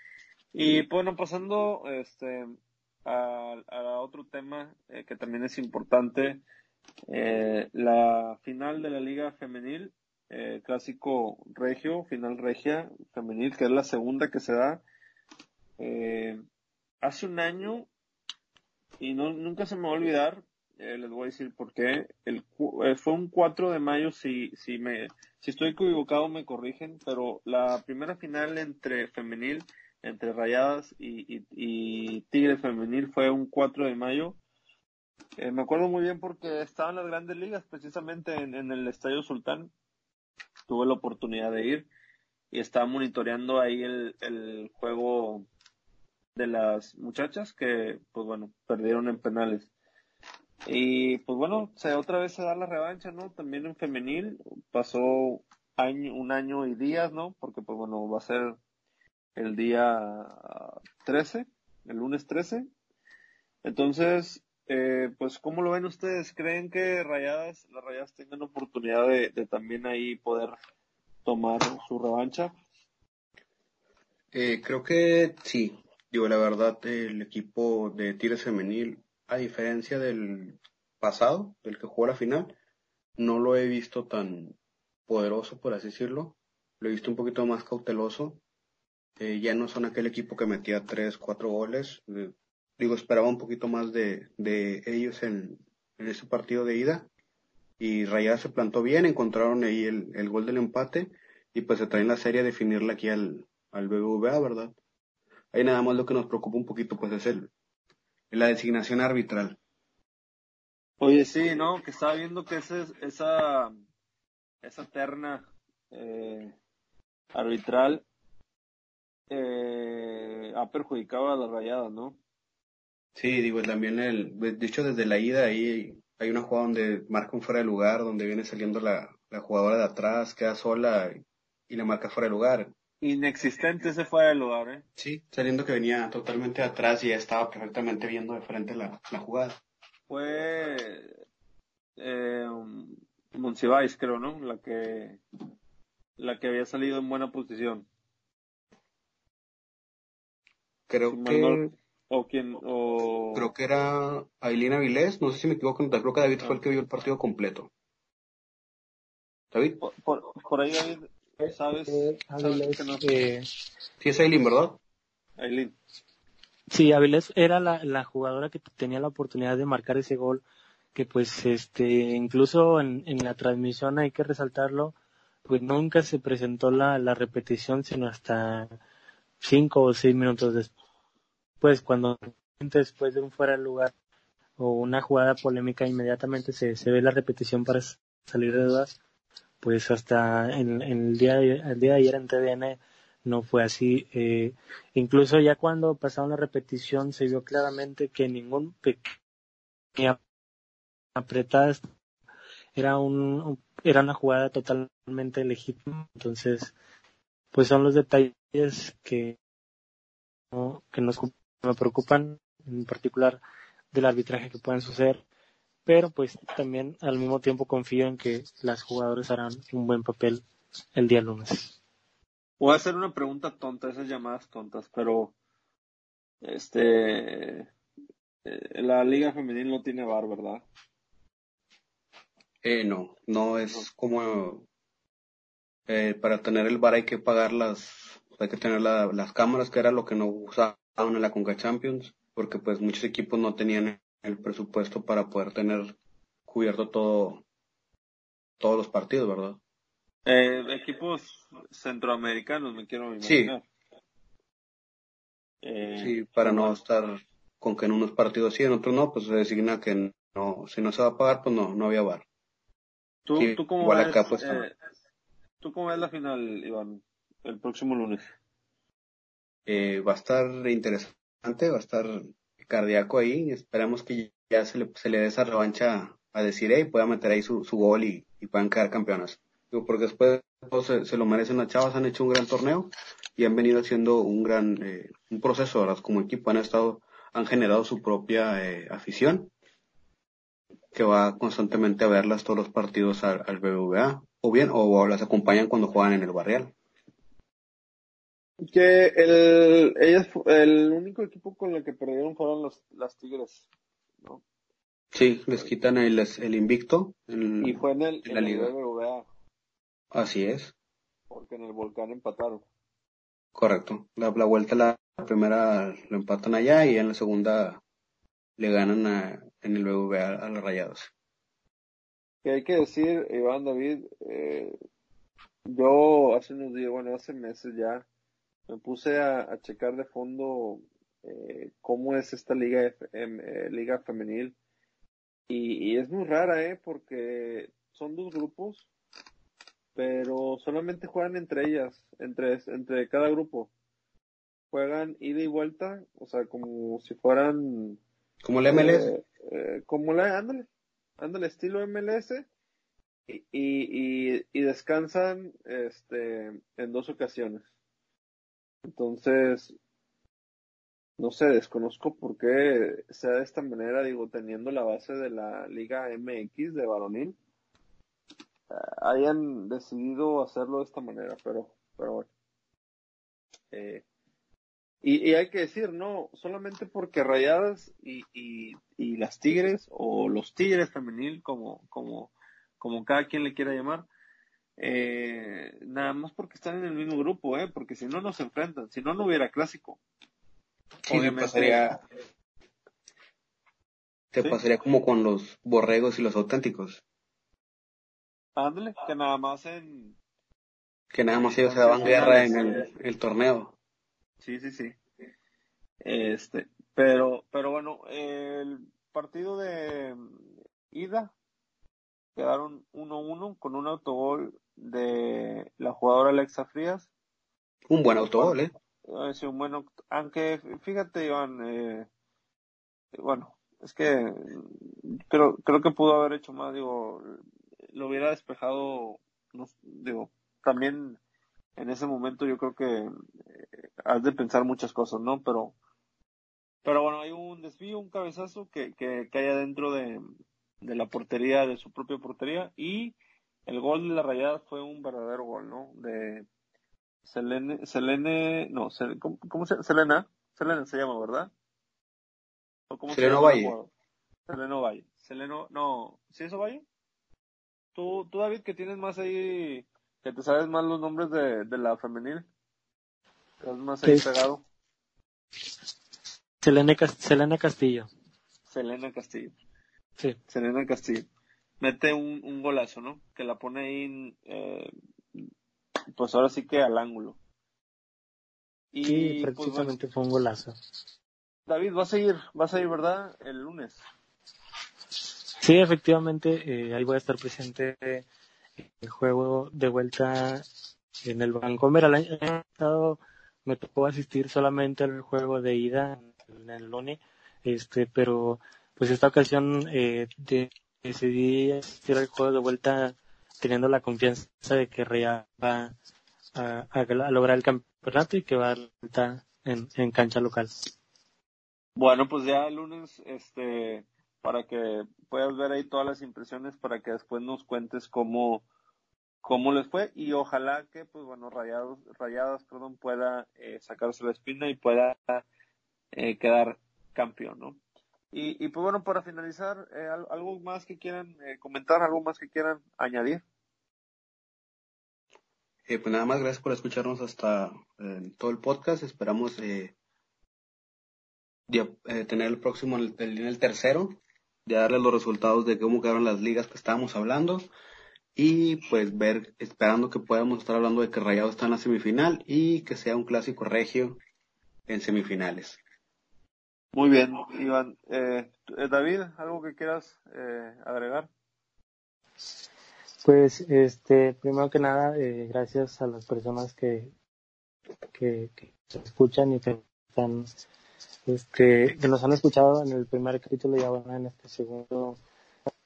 Y bueno, pasando este a, otro tema eh, que también es importante, eh, la final de la Liga Femenil, eh, clásico regio, final regia femenil, que es la segunda que se da. hace un año, y no, nunca se me va a olvidar, les voy a decir por qué. El, fue un 4 de mayo, si, si, me, si estoy equivocado me corrigen, pero la primera final entre femenil, entre Rayadas y, y, Tigre femenil fue un 4 de mayo. Eh, me acuerdo muy bien porque estaban las grandes ligas precisamente en, en el Estadio Sultán. Tuve la oportunidad de ir y estaba monitoreando ahí el, el juego de las muchachas que, pues bueno, perdieron en penales. Y pues bueno, se, otra vez se da la revancha, ¿no? También en femenil, pasó año, un año y días, ¿no? Porque pues bueno, va a ser el día 13, el lunes 13. Entonces, eh, pues ¿cómo lo ven ustedes? ¿Creen que Rayadas, las Rayadas tengan oportunidad de, de también ahí poder tomar su revancha? Eh, creo que sí. Digo, la verdad, el equipo de Tigres femenil a diferencia del pasado, del que jugó la final, no lo he visto tan poderoso, por así decirlo. Lo he visto un poquito más cauteloso. Eh, ya no son aquel equipo que metía tres, cuatro goles. Eh, digo, esperaba un poquito más de, de ellos en, en ese partido de ida. Y Rayadas se plantó bien, encontraron ahí el, el gol del empate y pues se traen la serie a definirla aquí al, al BBVA, ¿verdad? Ahí nada más lo que nos preocupa un poquito pues es el, la designación arbitral. Oye, sí, ¿no? Que estaba viendo que ese, esa, esa terna eh, arbitral eh, ha perjudicado a las rayadas, ¿no? Sí, digo, también el, de hecho desde la ida ahí hay una jugada donde marca un fuera de lugar, donde viene saliendo la, la jugadora de atrás, queda sola y, le marca fuera de lugar. Inexistente ese fuera de lugar, ¿eh? Sí, saliendo que venía totalmente atrás y ya estaba perfectamente viendo de frente la, la jugada. Fue eh, Monsiváis, creo, ¿no? La que la que había salido en buena posición. Creo que o quien o creo que era Ailina Vilés, no sé si me equivoco, creo que David fue el que vio el partido completo. David. Por, ahí David, ¿sabes? que no? Sí es Ailín, ¿verdad? Ailín. Sí, Avilés era la, la jugadora que tenía la oportunidad de marcar ese gol, que pues este, incluso en, en la transmisión hay que resaltarlo, pues nunca se presentó la, la repetición, sino hasta cinco o seis minutos después, cuando después de un fuera de lugar o una jugada polémica, inmediatamente se, se ve la repetición para salir de dudas, pues hasta en, en el día el día de ayer en TDN no fue así. Eh, incluso ya cuando pasaron la repetición se vio claramente que ningún pequeña apretada era un era una jugada totalmente legítima. Entonces, pues son los detalles que que nos me preocupan en particular del arbitraje que pueden suceder pero pues también al mismo tiempo confío en que las jugadoras harán un buen papel el día lunes. Voy a hacer una pregunta tonta, esas llamadas tontas, pero este eh, la liga femenil no tiene bar, ¿verdad? Eh, no, no es como eh, para tener el bar hay que pagar las, hay que tener las cámaras, que era lo que no usaban en la Conca Champions, porque pues muchos equipos no tenían el presupuesto para poder tener cubierto todo todos los partidos, ¿verdad? Eh, equipos centroamericanos, me quiero imaginar. Sí. Eh, sí, para no estar con que en unos partidos sí, en otros no, pues se designa que no, si no se va a pagar, pues no, no había bar. ¿Tú, ¿tú cómo ves, pues, eh, ¿Tú cómo ves la final, Iván, el próximo lunes? Eh, va a estar interesante, va a estar cardíaco ahí. Esperamos que ya se le, se le dé esa revancha a decir y pueda meter ahí su, su gol y, y puedan quedar campeonas porque después se, lo merecen las chavas, han hecho un gran torneo y han venido haciendo un gran eh, un proceso, ¿verdad? Como equipo han estado, han generado su propia eh, afición que va constantemente a verlas todos los partidos al, al BBVA o bien o, las acompañan cuando juegan en el barrial. Que el, ellas, el único equipo con el que perdieron fueron los, las Tigres, ¿no? Sí, les quitan el, el invicto. y fue en, el, la liga. BBVA. Así es. Porque en el volcán empataron. Correcto. La, la vuelta, la, primera lo empatan allá y en la segunda le ganan a, en el BBVA a, a los Rayados. Que hay que decir, Iván David, eh, yo hace unos días, bueno, hace meses ya, me puse a, a checar de fondo eh, cómo es esta liga, eh, liga femenil y, y, es muy rara, ¿eh? Porque son dos grupos pero solamente juegan entre ellas, entre, entre cada grupo. Juegan ida y vuelta, o sea, como si fueran... Como la MLS. Eh, eh, como la, ándale, ándale, estilo MLS. Y, y, y, descansan este, en dos ocasiones. Entonces, no sé, desconozco por qué sea de esta manera, digo, teniendo la base de la Liga MX de varonil hayan decidido hacerlo de esta manera, pero, pero bueno. Eh, y, y, hay que decir, no, solamente porque Rayadas y, y, y, las Tigres, o los Tigres femenil, como, como, como cada quien le quiera llamar, eh, nada más porque están en el mismo grupo, ¿eh? porque si no, no se enfrentan, si no, no hubiera clásico. Sí, Obviamente, pasaría, Te pasaría como con los borregos y los auténticos. Ándale, que nada más en... Que nada más ellos se daban guerra en el, el torneo. Sí, sí, sí. Este, pero, pero bueno, el partido de ida quedaron 1-1 con un autogol de la jugadora Alexa Frías. Un buen autogol, ¿eh? eh sí, un buen, aunque fíjate, Iván, eh, bueno, es que creo, creo que pudo haber hecho más, digo, lo hubiera despejado, no, digo, también en ese momento yo creo que eh, has de pensar muchas cosas, ¿no? Pero, pero bueno, hay un desvío, un cabezazo que, que cae adentro de, de la portería, de su propia portería, y el gol de la rayada fue un verdadero gol, ¿no? De Selene, Selene, no, ¿cómo, cómo se Selena? Selena se llama, ¿verdad? ¿O cómo Seleno se llama Valle. Seleno Valle. Seleno, no, ¿sí eso Valle? Tú, tú David, que tienes más ahí, que te sabes más los nombres de, de la femenil. Estás más ahí pegado. Selena, Selena Castillo. Selena Castillo. Sí. Selena Castillo. Mete un, un golazo, ¿no? Que la pone ahí, eh, pues ahora sí que al ángulo. Y, sí, pues, prácticamente fue un golazo. David, vas a ir, vas a ir, ¿verdad? El lunes. Sí, efectivamente, eh, ahí voy a estar presente el juego de vuelta en el Vancomer. El año pasado me tocó asistir solamente al juego de ida en el Lone, este, pero pues esta ocasión eh, decidí asistir al juego de vuelta teniendo la confianza de que Rea va a, lograr el campeonato y que va a en, en cancha local. Bueno, pues ya el lunes, este, para que puedas ver ahí todas las impresiones para que después nos cuentes cómo, cómo les fue y ojalá que, pues bueno, Rayados, Rayadas, perdón, pueda eh, sacarse la espina y pueda eh, quedar campeón, ¿no? Y, pues bueno, para finalizar, eh, algo más que quieran eh, comentar, algo más que quieran añadir. Eh, pues nada más, gracias por escucharnos hasta todo el podcast. Esperamos eh, tener el próximo, el, el, tercero, de darles los resultados de cómo quedaron las ligas que estábamos hablando. Y pues ver, esperando que podamos estar hablando de que Rayado está en la semifinal y que sea un clásico regio en semifinales. Muy bien, Iván. Eh, eh, David, ¿algo que quieras eh, agregar? Pues, este, primero que nada, eh, gracias a las personas que, que, que escuchan y que están, este, que nos han escuchado en el primer capítulo y ahora en este segundo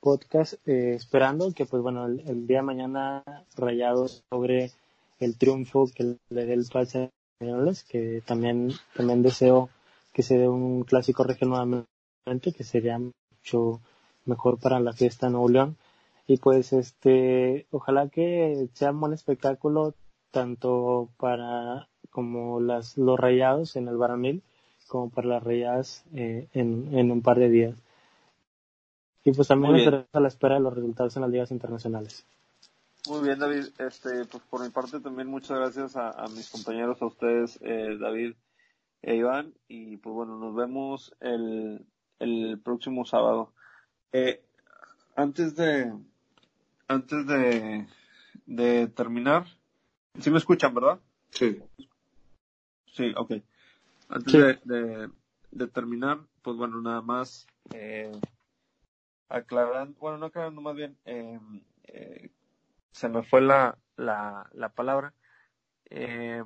podcast, eh, esperando que, pues bueno, el, día de mañana Rayados logre el triunfo que le dé el pase a españoles, que también, también deseo que se dé un clásico regional nuevamente, que sería mucho mejor para la fiesta de Nuevo León. Y pues este, ojalá que sea un buen espectáculo tanto para como las, los rayados en el Baramil como para las rayadas eh, en, en un par de días. Y pues también estaremos a la espera de los resultados en las ligas internacionales. Muy bien, David. Este, pues por mi parte también muchas gracias a, a mis compañeros, a ustedes, eh, David, e Iván. Y pues bueno, nos vemos el, el próximo sábado. Eh, antes de, antes de, de terminar, ¿sí me escuchan, verdad? Sí. Sí, ok. Antes De, de, de, terminar, pues bueno, nada más eh, aclarando, bueno, no aclarando más bien, eh, eh, se me fue la, la, la palabra. Eh,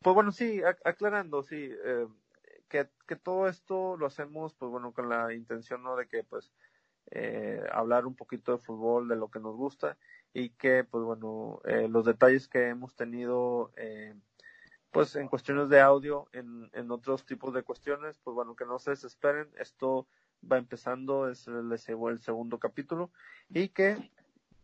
pues bueno, sí, aclarando, sí, eh, que, que todo esto lo hacemos, pues bueno, con la intención, ¿no? De que, pues, eh, hablar un poquito de fútbol, de lo que nos gusta y que, pues bueno, eh, los detalles que hemos tenido, eh, pues en cuestiones de audio, en, en otros tipos de cuestiones, pues bueno, que no se desesperen, esto va empezando, es el, el segundo capítulo y que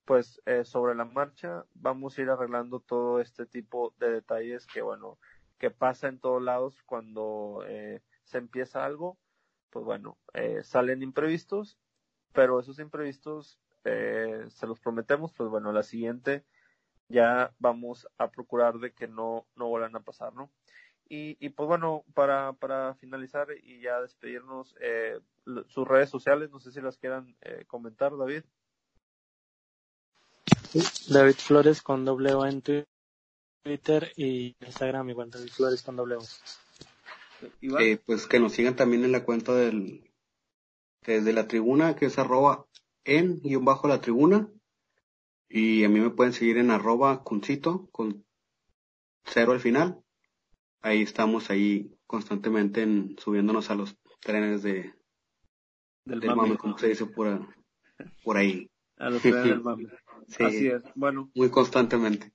pues eh, sobre la marcha vamos a ir arreglando todo este tipo de detalles que bueno que pasa en todos lados cuando eh, se empieza algo pues bueno eh, salen imprevistos pero esos imprevistos eh, se los prometemos pues bueno la siguiente ya vamos a procurar de que no no vuelvan a pasar no y, y pues bueno, para, para finalizar y ya despedirnos, eh, sus redes sociales, no sé si las quieran eh, comentar, David. David Flores con doble O en Twitter y Instagram igual David Flores con doble O. Eh, pues que nos sigan también en la cuenta del desde la tribuna que es arroba en guion bajo la tribuna y a mí me pueden seguir en arroba cuncito con cero al final ahí estamos ahí constantemente en, subiéndonos a los trenes de del, mame, como se dice por, por ahí. A los trenes del mame. Así es. Bueno. Muy constantemente.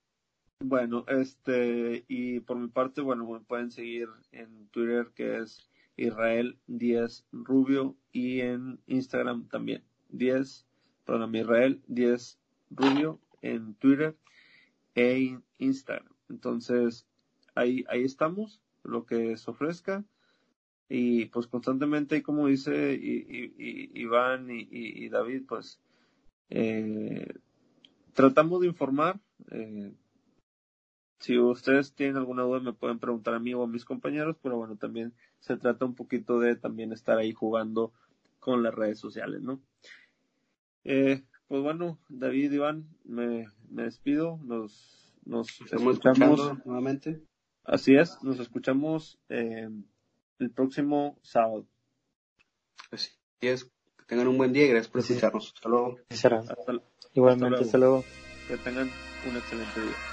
Bueno, este, y por mi parte, bueno, me pueden seguir en Twitter que es Israel 10 Rubio y en Instagram también 10, perdón, Israel 10 Rubio en Twitter e Instagram. Entonces, ahí, ahí estamos, lo que se ofrezca. Y pues constantemente, como dice Iván y, David, pues eh, tratamos de informar. Eh, si ustedes tienen alguna duda me pueden preguntar a mí o a mis compañeros, pero bueno, también se trata un poquito de también estar ahí jugando con las redes sociales, ¿no? Eh, pues bueno, David, Iván, me, me despido, nos, nos escuchamos nuevamente. Así es, nos escuchamos eh, el próximo sábado. Así es, tengan un buen día y gracias por escucharnos. Hasta luego. Igualmente, hasta luego. Que tengan un excelente día.